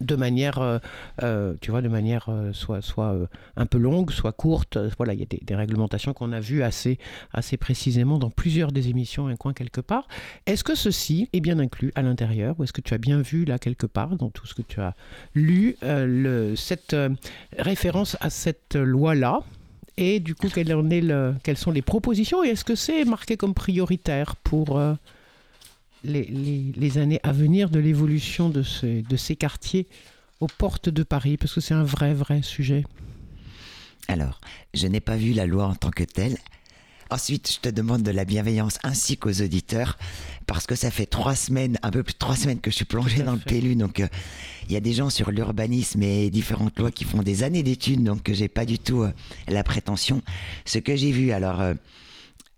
de manière, euh, euh, tu vois, de manière euh, soit, soit un peu longue, soit courte. Voilà, il y a des, réglementations qu'on a vues assez, assez précisément dans plusieurs des émissions Un coin quelque part. Est-ce que ceci est bien inclus à l'intérieur ou est-ce que tu as bien vu là quelque part dans tout ce que tu as lu cette référence à cette loi-là? Et du coup, quelle en est le- quelles sont les propositions et est-ce que c'est marqué comme prioritaire pour les, les- les années à venir de l'évolution de, ces- de ces quartiers aux portes de Paris Parce que c'est un vrai, vrai sujet. Alors, je n'ai pas vu la loi en tant que telle. Ensuite, je te demande de la bienveillance ainsi qu'aux auditeurs, parce que ça fait trois semaines, un peu plus de trois semaines que je suis plongé Tout à dans le. PLU. Donc, euh, il y a des gens sur l'urbanisme et différentes lois qui font des années d'études, donc que j'ai pas du tout euh, la prétention. Ce que j'ai vu, alors, euh,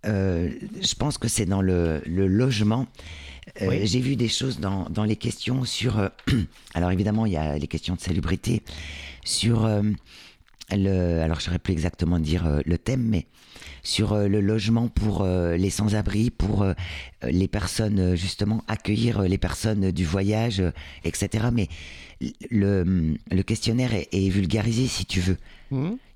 euh, je pense que c'est dans le, le logement. Euh, Oui. J'ai vu des choses dans, dans les questions sur. euh, (clears throat) alors évidemment, il y a les questions de salubrité, sur le. Alors je saurais plus exactement dire le thème, mais sur le logement pour les sans-abri, pour les personnes justement accueillir les personnes du voyage, etc. Mais le, le questionnaire est, est vulgarisé si tu veux.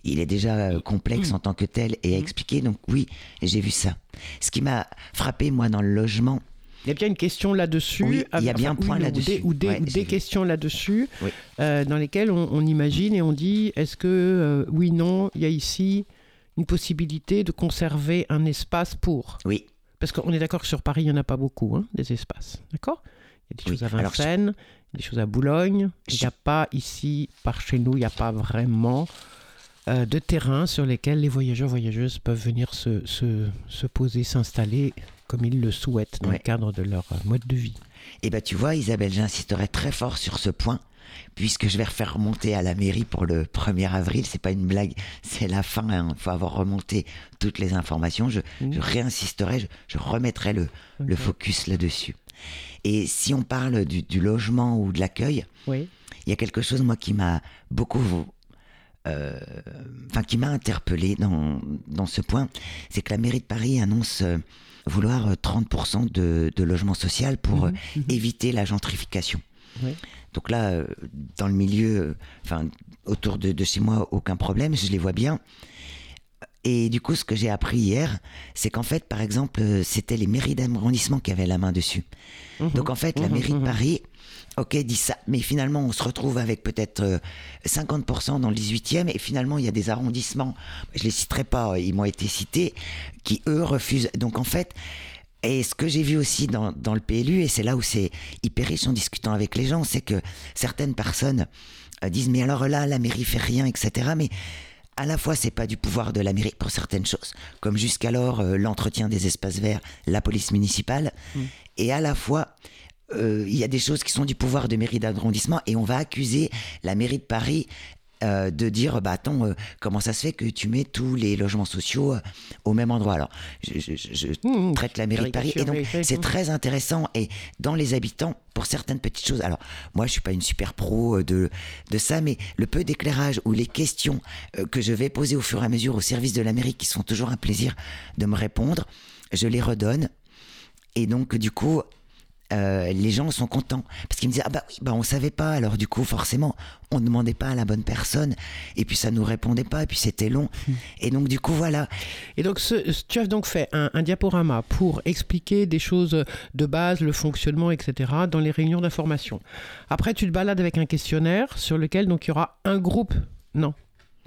Il est déjà euh, complexe en tant que tel et à Mhm. expliquer. Donc oui, j'ai vu ça. Ce qui m'a frappé moi dans le logement, Il y a bien une question là-dessus. Oui, il y a enfin, bien un point ou là-dessus. des- Ou des, Ouais, ou j'ai des vu. questions là-dessus Oui. euh, dans lesquelles on, on imagine et on dit est-ce que, euh, oui, non, il y a ici une possibilité de conserver un espace pour? Oui, Parce qu'on est d'accord que sur Paris, il n'y en a pas beaucoup, hein, des espaces. D'accord? Il y a des Oui, choses à alors, je- Vincennes, des choses à Boulogne. Il n'y a pas ici, par chez nous, il n'y a pas vraiment euh, de terrain sur lesquels les voyageurs, voyageuses peuvent venir se, se, se poser, s'installer comme ils le souhaitent dans le cadre de leur euh, mode de vie. Et ben tu vois, Isabelle, j'insisterai très fort sur ce point, puisque je vais refaire remonter à la mairie pour le 1er avril. C'est pas une blague, c'est la fin. Il faut avoir remonté toutes les informations. Je, je réinsisterai, je, je remettrai le, le focus là-dessus. Et si on parle du, du logement ou de l'accueil, Oui. il y a quelque chose moi qui m'a beaucoup euh, enfin qui m'a interpellé dans, dans ce point c'est que la mairie de Paris annonce euh, vouloir euh, 30% de, de logement social pour euh, Mhm. éviter la gentrification Oui. donc là euh, dans le milieu euh, enfin autour de, de chez moi aucun problème je les vois bien et du coup, ce que j'ai appris hier, c'est qu'en fait, par exemple, euh, c'était les mairies d'arrondissement qui avaient la main dessus. Mhm. Donc en fait, la Mhm, mairie de mhm. Paris, ok, dit ça, mais finalement, on se retrouve avec peut-être euh, 50% dans le 18e, et finalement, il y a des arrondissements, je les citerai pas, ils m'ont été cités, qui eux refusent. Donc en fait, et ce que j'ai vu aussi dans, dans le PLU, et c'est là où c'est hyper riche en discutant avec les gens, c'est que certaines personnes euh, disent, mais alors là, la mairie fait rien, etc. Mais à la fois, c'est pas du pouvoir de la mairie pour certaines choses, comme jusqu'alors euh, l'entretien des espaces verts, la police municipale, et à la fois, euh, il y a des choses qui sont du pouvoir de mairie d'arrondissement, et on va accuser la mairie de Paris euh, de dire, bah attends, euh, comment ça se fait que tu mets tous les logements sociaux euh, au même endroit? Alors, je, je- je- je Mhm. traite la mairie de Paris, et donc c'est oui. très intéressant, et dans les habitants, pour certaines petites choses, alors moi je suis pas une super pro de, de ça, mais le peu d'éclairage ou les questions que je vais poser au fur et à mesure au service de la mairie, qui sont toujours un plaisir de me répondre, je les redonne. Et donc, du coup, euh, les gens sont contents. Parce qu'ils me disaient, ah bah oui, bah on savait pas. Alors, du coup, forcément, on ne demandait pas à la bonne personne. Et puis, ça nous répondait pas. Et puis, c'était long. Et donc, du coup, voilà. Et donc, ce- tu as donc fait un, un diaporama pour expliquer des choses de base, le fonctionnement, etc., dans les réunions d'information. Après, tu te balades avec un questionnaire sur lequel donc il y aura un groupe. Non,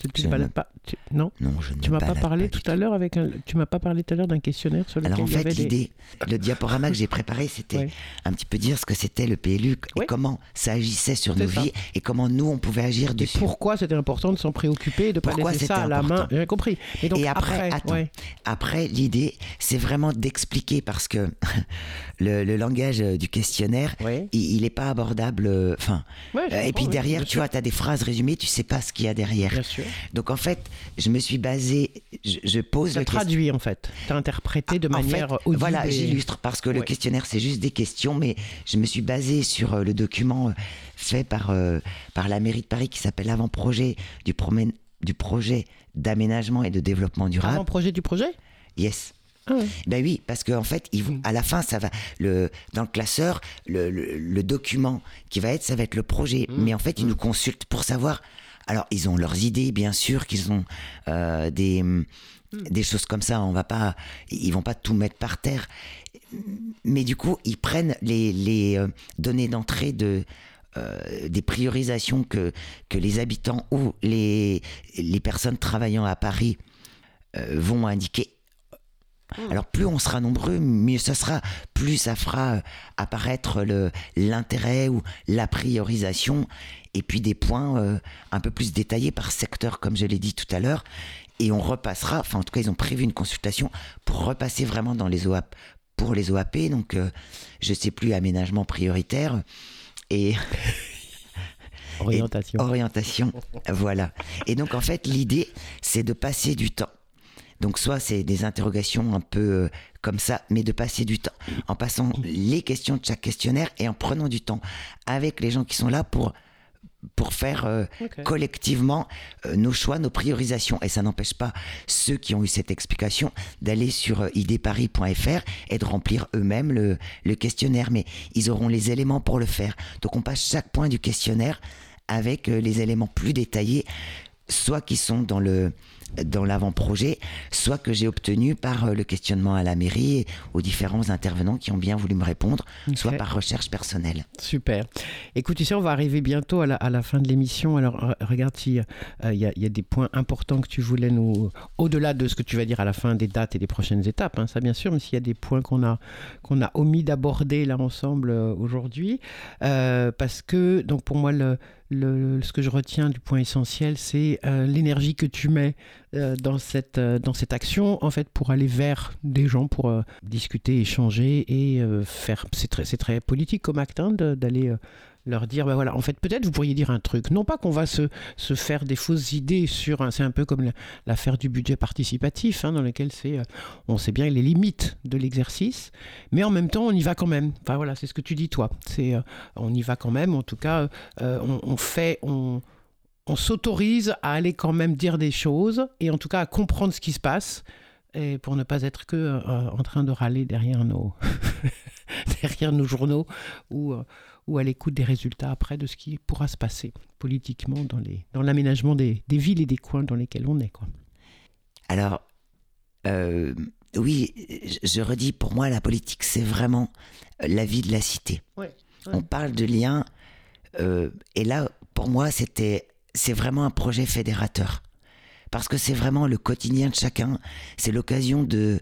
tu te balades ne- pas. tu- non, Non, je ne tu m'as pas parlé tout à l'heure avec un. Tu m'as pas parlé tout à l'heure d'un questionnaire sur lequel Alors en fait, des. l'idée, le diaporama que j'ai préparé, c'était Ouais. un petit peu dire ce que c'était le PLU Ouais. et comment ça agissait sur nos ça. vies et comment nous, on pouvait agir Et dessus. pourquoi c'était important de s'en préoccuper et de pas Pourquoi laisser ça à la main? J'ai compris. Et donc et après, attends, ouais. après l'idée, c'est vraiment d'expliquer parce que (laughs) le, le langage euh, du questionnaire, il, il est pas abordable. euh, Enfin, euh, et puis derrière, tu vois, tu as des phrases résumées, tu sais pas ce qu'il y a derrière. Bien sûr. Donc en fait, je me suis basé, je, je pose le traduit en fait. Tu as interprété de en manière fait, audible Voilà, et- j'illustre parce que le questionnaire c'est juste des questions, mais je me suis basé sur euh, le document euh, fait par, euh, par la mairie de Paris qui s'appelle l'avant-projet du, promène- du projet d'aménagement et de développement durable. Avant-projet du projet? Yes. Ah ouais. Ben oui, parce qu'en fait, ils vont, à la fin, ça va le dans le classeur, le, le- le document qui va être, ça va être le projet. Mais en fait, ils nous consultent pour savoir. Alors, ils ont leurs idées, bien sûr, qu'ils ont euh, des des choses comme ça. On va pas, ils vont pas tout mettre par terre. Mais du coup, ils prennent les les euh, données d'entrée de euh, des priorisations que, que les habitants ou les, les personnes travaillant à Paris euh, vont indiquer. Alors plus on sera nombreux, mieux ce sera, plus ça fera euh, apparaître le- l'intérêt ou la priorisation, et puis des points euh, un peu plus détaillés par secteur, comme je l'ai dit tout à l'heure, et on repassera, enfin en tout cas ils ont prévu une consultation pour repasser vraiment dans les OAP, pour les OAP, donc euh, je sais plus, aménagement prioritaire, et (laughs) Orientation. Orientation, voilà. Et donc en fait, l'idée, c'est de passer du temps. Donc soit c'est des interrogations un peu euh, comme ça, mais de passer du temps en passant les questions de chaque questionnaire et en prenant du temps avec les gens qui sont là pour pour faire euh, collectivement euh, nos choix, nos priorisations. Et ça n'empêche pas ceux qui ont eu cette explication d'aller sur euh, idparis.fr et de remplir eux-mêmes le, le questionnaire. Mais ils auront les éléments pour le faire. Donc on passe chaque point du questionnaire avec les éléments plus détaillés, soit qui sont dans le dans l'avant-projet, soit que j'ai obtenu par euh, le questionnement à la mairie et aux différents intervenants qui ont bien voulu me répondre, soit par recherche personnelle. Super. Écoute, tu sais, on va arriver bientôt à la, à la fin de l'émission. Alors, re- regarde s'il y, a- il y a des points importants que tu voulais nous... Au-delà de ce que tu vas dire à la fin des dates et des prochaines étapes, hein, ça bien sûr, mais s'il y a des points qu'on a, qu'on a omis d'aborder là ensemble euh, aujourd'hui. Euh, parce que, donc pour moi, le, le- ce que je retiens du point essentiel, c'est euh, l'énergie que tu mets euh, dans, cette, euh, dans cette action, en fait, pour aller vers des gens, pour euh, discuter, échanger et euh, faire... C'est très, très politique comme acte hein, d'aller... euh, leur dire, ben voilà, en fait, peut-être vous pourriez dire un truc. Non pas qu'on va se, se faire des fausses idées sur, c'est un peu comme la- l'affaire du budget participatif, hein, dans lequel c'est, euh, on sait bien les limites de l'exercice, mais en même temps, on y va quand même. Enfin voilà, c'est ce que tu dis toi. C'est, euh, on y va quand même. En tout cas, euh, on, on fait, on, on s'autorise à aller quand même dire des choses et en tout cas à comprendre ce qui se passe. Et pour ne pas être que euh, en train de râler derrière nos, (laughs) derrière nos journaux ou, euh, ou à l'écoute des résultats après de ce qui pourra se passer politiquement dans, les, dans l'aménagement des, des villes et des coins dans lesquels on est. Quoi. Alors, euh, oui, je- redis, pour moi, la politique, c'est vraiment la vie de la cité. Ouais, On parle de liens, euh, et là, pour moi, c'était, c'est vraiment un projet fédérateur. Parce que c'est vraiment le quotidien de chacun. C'est l'occasion de,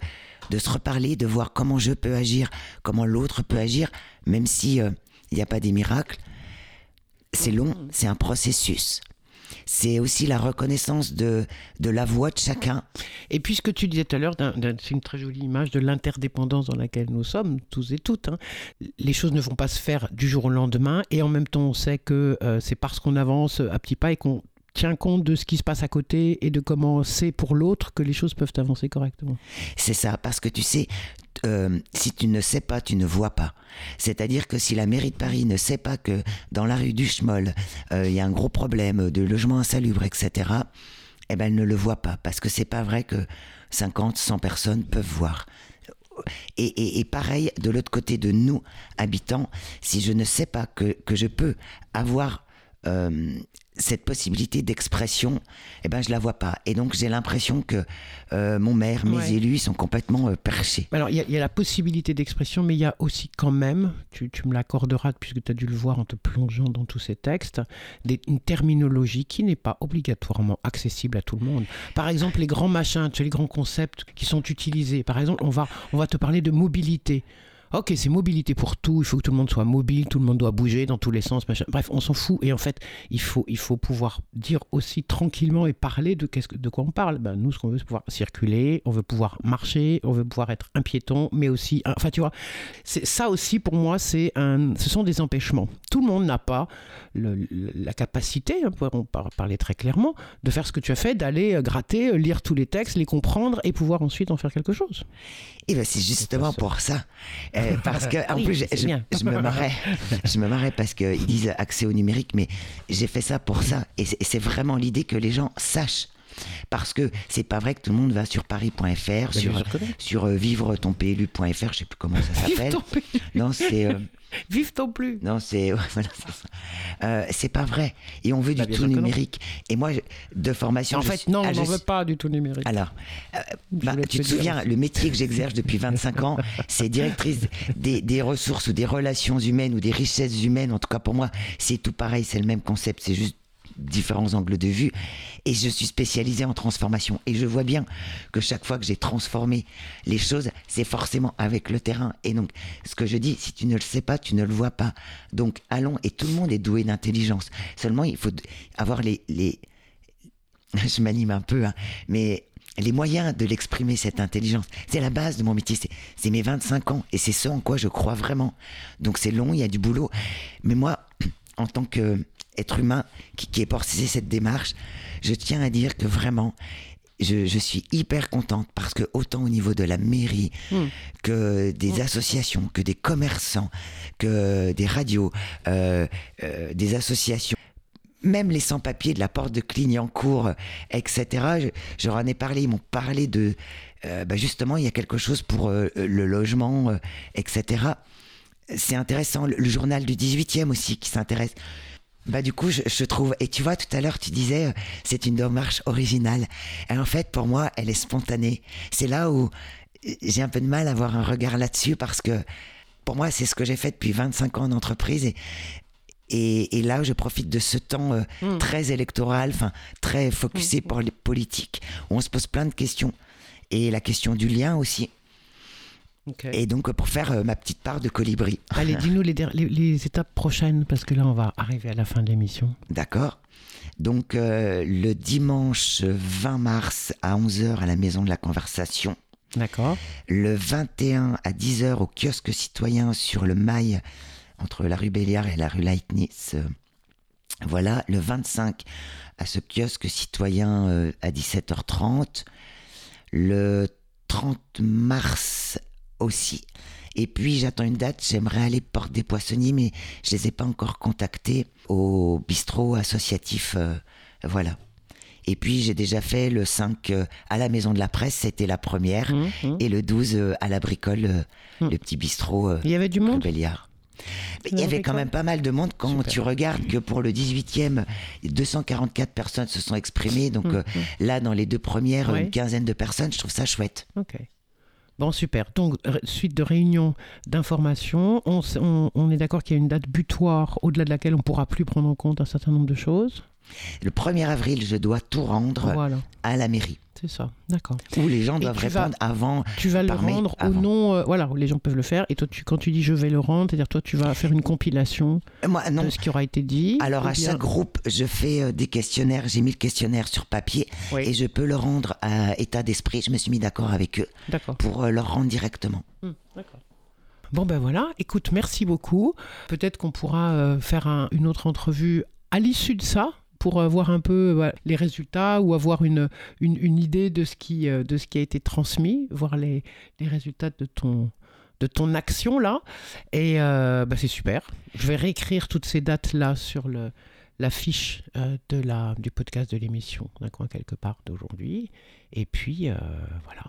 de se reparler, de voir comment je peux agir, comment l'autre peut agir, même si euh, il n'y a pas des miracles. C'est long, c'est un processus. C'est aussi la reconnaissance de, de la voix de chacun. Et puis ce que tu disais tout à l'heure, c'est une très jolie image de l'interdépendance dans laquelle nous sommes, tous et toutes. hein. Les choses ne vont pas se faire du jour au lendemain, et en même temps on sait que euh, c'est parce qu'on avance à petits pas et qu'on tient compte de ce qui se passe à côté et de comment c'est pour l'autre que les choses peuvent avancer correctement. C'est ça, parce que tu sais, euh, si tu ne sais pas, tu ne vois pas. C'est-à-dire que si la mairie de Paris ne sait pas que dans la rue du Schmoll, euh, il y a un gros problème de logement insalubre, etc., eh ben, elle ne le voit pas, parce que c'est pas vrai que 50, 100 personnes peuvent voir. Et, et- pareil, de l'autre côté de nous, habitants, si je ne sais pas que, que je peux avoir euh, cette possibilité d'expression, eh ben je la vois pas. Et donc j'ai l'impression que euh, mon maire, mes Ouais. élus sont complètement euh, perchés. Alors, il y, a- il y a la possibilité d'expression, mais il y a aussi quand même, tu, tu me l'accorderas puisque tu as dû le voir en te plongeant dans tous ces textes, des- une terminologie qui n'est pas obligatoirement accessible à tout le monde. Par exemple, les grands machins, les grands concepts qui sont utilisés. Par exemple, on va, on va te parler de mobilité. Ok, c'est mobilité pour tout. Il faut que tout le monde soit mobile, tout le monde doit bouger dans tous les sens. machin. Bref, on s'en fout. Et en fait, il faut, il faut pouvoir dire aussi tranquillement et parler de, qu'est-ce que, de quoi on parle. Ben, nous, ce qu'on veut, c'est pouvoir circuler, on veut pouvoir marcher, on veut pouvoir être un piéton, mais aussi. un- Enfin, tu vois, c'est, ça aussi, pour moi, c'est un, ce sont des empêchements. Tout le monde n'a pas le- le- la capacité, hein, pour parler très clairement, de faire ce que tu as fait, d'aller euh, gratter, euh, lire tous les textes, les comprendre et pouvoir ensuite en faire quelque chose. Et ben c'est justement pour ça. Euh, parce que, en Oui, plus, je, me marrais. Je me marrais parce qu'ils disent accès au numérique, mais j'ai fait ça pour ça. Et c'est- vraiment l'idée que les gens sachent. Parce que c'est pas vrai que tout le monde va sur paris.fr, sur, je connais. sur euh, vivretonplu.fr, je sais plus comment ça s'appelle. ton. Non, c'est. euh, Vive ton plus. non, c'est (laughs) ouais, voilà, c'est ça. Euh, c'est pas vrai. Et on veut Bah, du tout numérique. Et moi, je- de formation. En je fait, suis- non, ah, on je n'en suis- veut pas du tout numérique. alors, euh, bah, tu te te dire. souviens, le métier que j'exerce depuis 25 ans, (laughs) c'est directrice des, des ressources ou des relations humaines ou des richesses humaines. En tout cas, pour moi, c'est tout pareil, c'est le même concept, c'est juste différents angles de vue. Et je suis spécialisée en transformation. Et je vois bien que chaque fois que j'ai transformé les choses, c'est forcément avec le terrain. Et donc, ce que je dis, si tu ne le sais pas, tu ne le vois pas. Donc, allons. Et tout le monde est doué d'intelligence. Seulement, il faut avoir les, les, (laughs) je m'anime un peu, hein, mais les moyens de l'exprimer, cette intelligence, c'est la base de mon métier. C'est- mes 25 ans et c'est ce en quoi je crois vraiment. Donc c'est long, il y a du boulot. Mais moi, en tant qu'être humain qui, qui est porté cette démarche, je tiens à dire que vraiment, je, je suis hyper contente parce que autant au niveau de la mairie que des associations, que des commerçants, que des radios, euh, euh, des associations, même les sans-papiers de la porte de Clignancourt, etc. Je, je leur en ai parlé, ils m'ont parlé de... euh, bah justement, il y a quelque chose pour euh, le logement, euh, etc. C'est intéressant. Le, le journal du 18e aussi qui s'intéresse. Bah du coup, je, je trouve... Et tu vois, tout à l'heure, tu disais, euh, c'est une démarche originale. Et en fait, pour moi, elle est spontanée. C'est là où euh, j'ai un peu de mal à avoir un regard là-dessus parce que pour moi, c'est ce que j'ai fait depuis 25 ans d'entreprise et, et, et là, je profite de ce temps euh, Hmm. très électoral, enfin très focusé pour les politiques, où on se pose plein de questions. Et la question du lien aussi. Ok. Et donc, euh, pour faire euh, ma petite part de colibri. Allez, (laughs) dis-nous les, les- les étapes prochaines, parce que là, on va arriver à la fin de l'émission. D'accord Donc, euh, le dimanche 20 mars à 11h à la Maison de la Conversation. D'accord Le 21 à 10h au kiosque citoyen sur le Mail, entre la rue Béliard et la rue Leibniz. Euh, Voilà, le 25 à ce kiosque citoyen à 17h30. Le 30 mars aussi. Et puis j'attends une date, j'aimerais aller porte des poissonniers, mais je les ai pas encore contactés au bistrot associatif. euh, voilà. Et puis j'ai déjà fait le 5 euh, à la Maison de la Presse, c'était la première. Hum, hum. Et le 12 euh, à la bricole, Hmm. le petit bistrot Il y avait du monde? Il y avait quand même pas mal de monde quand Super. tu regardes que pour le 18e, 244 personnes se sont exprimées. Donc là, dans les deux premières, une quinzaine de personnes, je trouve ça chouette. Bon, super. Donc, suite de réunions d'information, on, s- on- on est d'accord qu'il y a une date butoir au-delà de laquelle on ne pourra plus prendre en compte un certain nombre de choses? Le 1er avril, je dois tout rendre Voilà, à la mairie. c'est ça. D'accord. Où les gens doivent vas- répondre avant. Tu vas le rendre avant. nom, euh, voilà, où les gens peuvent le faire. Et toi, tu, quand tu dis je vais le rendre, c'est-à-dire toi, tu vas faire une compilation Moi, non. de ce qui aura été dit. Alors ou à bien- chaque groupe, je fais euh, des questionnaires. J'ai mis le questionnaire sur papier Oui. et je peux le rendre à état d'esprit. Je me suis mis d'accord avec eux pour euh, leur rendre directement. Hum, D'accord. Bon ben voilà, écoute, merci beaucoup. Peut-être qu'on pourra euh, faire un- une autre entrevue à l'issue de ça pour euh, voir un peu euh, les résultats ou avoir une, une, idée de ce, qui, euh, de ce qui a été transmis, voir les, les résultats de ton, de ton action là. Et bah, c'est super. Je vais réécrire toutes ces dates-là sur le, la fiche de la, du podcast de l'émission d'un coin quelque part d'aujourd'hui. Et puis voilà.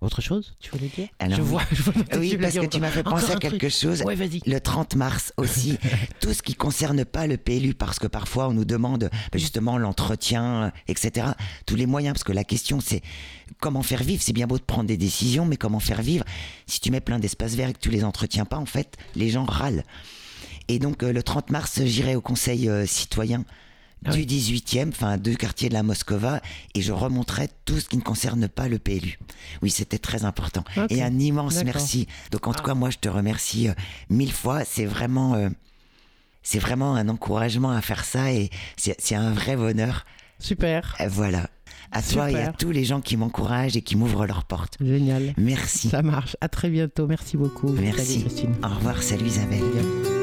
Autre chose, tu voulais dire? Alors, Je vois, je vois Oui, parce que tu m'as fait penser à truc. quelque chose. Ouais, vas-y. Le 30 mars aussi, (laughs) tout ce qui concerne pas le PLU, parce que parfois on nous demande bah, justement l'entretien, etc. Tous les moyens, parce que la question c'est comment faire vivre. C'est bien beau de prendre des décisions, mais comment faire vivre? Si tu mets plein d'espaces verts et que tu les entretiens pas, en fait, les gens râlent. Et donc euh, le 30 mars, j'irai au Conseil euh, citoyen Ah du oui. 18e, enfin deux quartiers de la Moscova, et je remonterai tout ce qui ne concerne pas le PLU. Oui, c'était très important. Et un immense merci. Donc en tout Ah. cas, moi, je te remercie euh, mille fois. C'est vraiment, euh, c'est vraiment un encouragement à faire ça, et c'est un vrai bonheur. Super, Euh, Voilà. À toi et à tous les gens qui m'encouragent et qui m'ouvrent leurs portes. génial. Merci. Ça marche. À très bientôt. Merci beaucoup. Merci. Salut. Au revoir, salut Isabelle.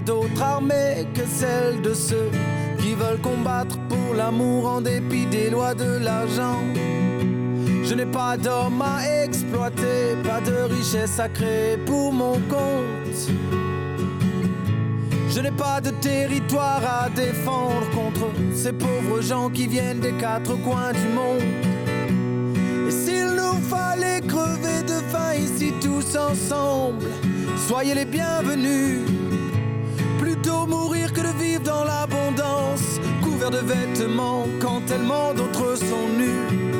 Pas d'autre armée que celle de ceux qui veulent combattre pour l'amour en dépit des lois de l'argent. Je n'ai pas d'homme à exploiter, pas de richesse à créer pour mon compte. Je n'ai pas de territoire à défendre contre ces pauvres gens qui viennent des quatre coins du monde. Et s'il nous fallait crever de faim ici tous ensemble, soyez les bienvenus. Vêtements quand tellement d'autres sont nus.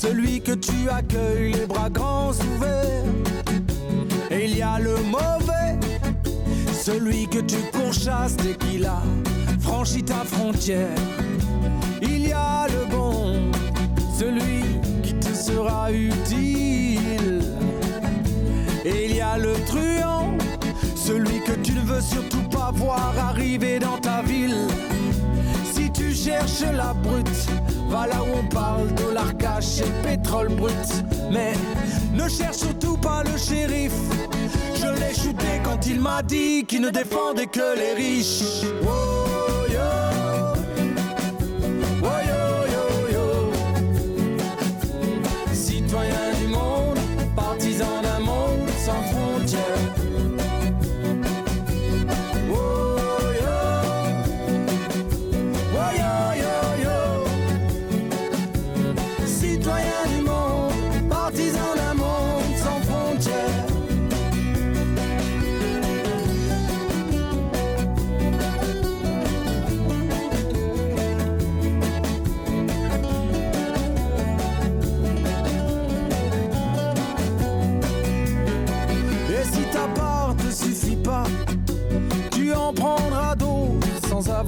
Celui que tu accueilles les bras grands ouverts. Et il y a le mauvais, celui que tu pourchasses dès qu'il a franchi ta frontière. Il y a le bon, celui qui te sera utile. Et il y a le truand, celui que tu ne veux surtout pas voir arriver dans ta ville. Si tu cherches la brute, va là où on parle dollar cash et pétrole brut. Mais ne cherche surtout pas le shérif. Je l'ai shooté quand il m'a dit qu'il ne défendait que les riches.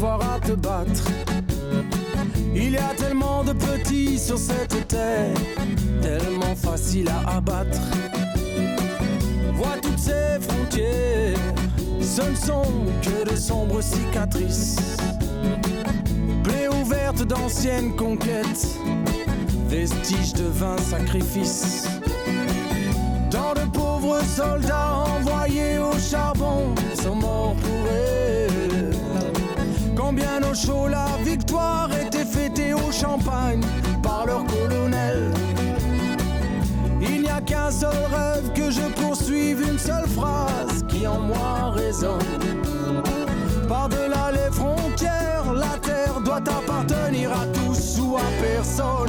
À te battre. Il y a tellement de petits sur cette terre, tellement facile à abattre. Vois toutes ces frontières, ce ne sont que de sombres cicatrices. Plaies ouvertes d'anciennes conquêtes, vestiges de vains sacrifices. Tant de pauvres soldats envoyés au charbon sont morts pour. Combien au chaud la victoire était fêtée au champagne par leur colonel. Il n'y a qu'un seul rêve que je poursuive, une seule phrase qui en moi résonne. Par-delà les frontières, la terre doit appartenir à tous ou à personne.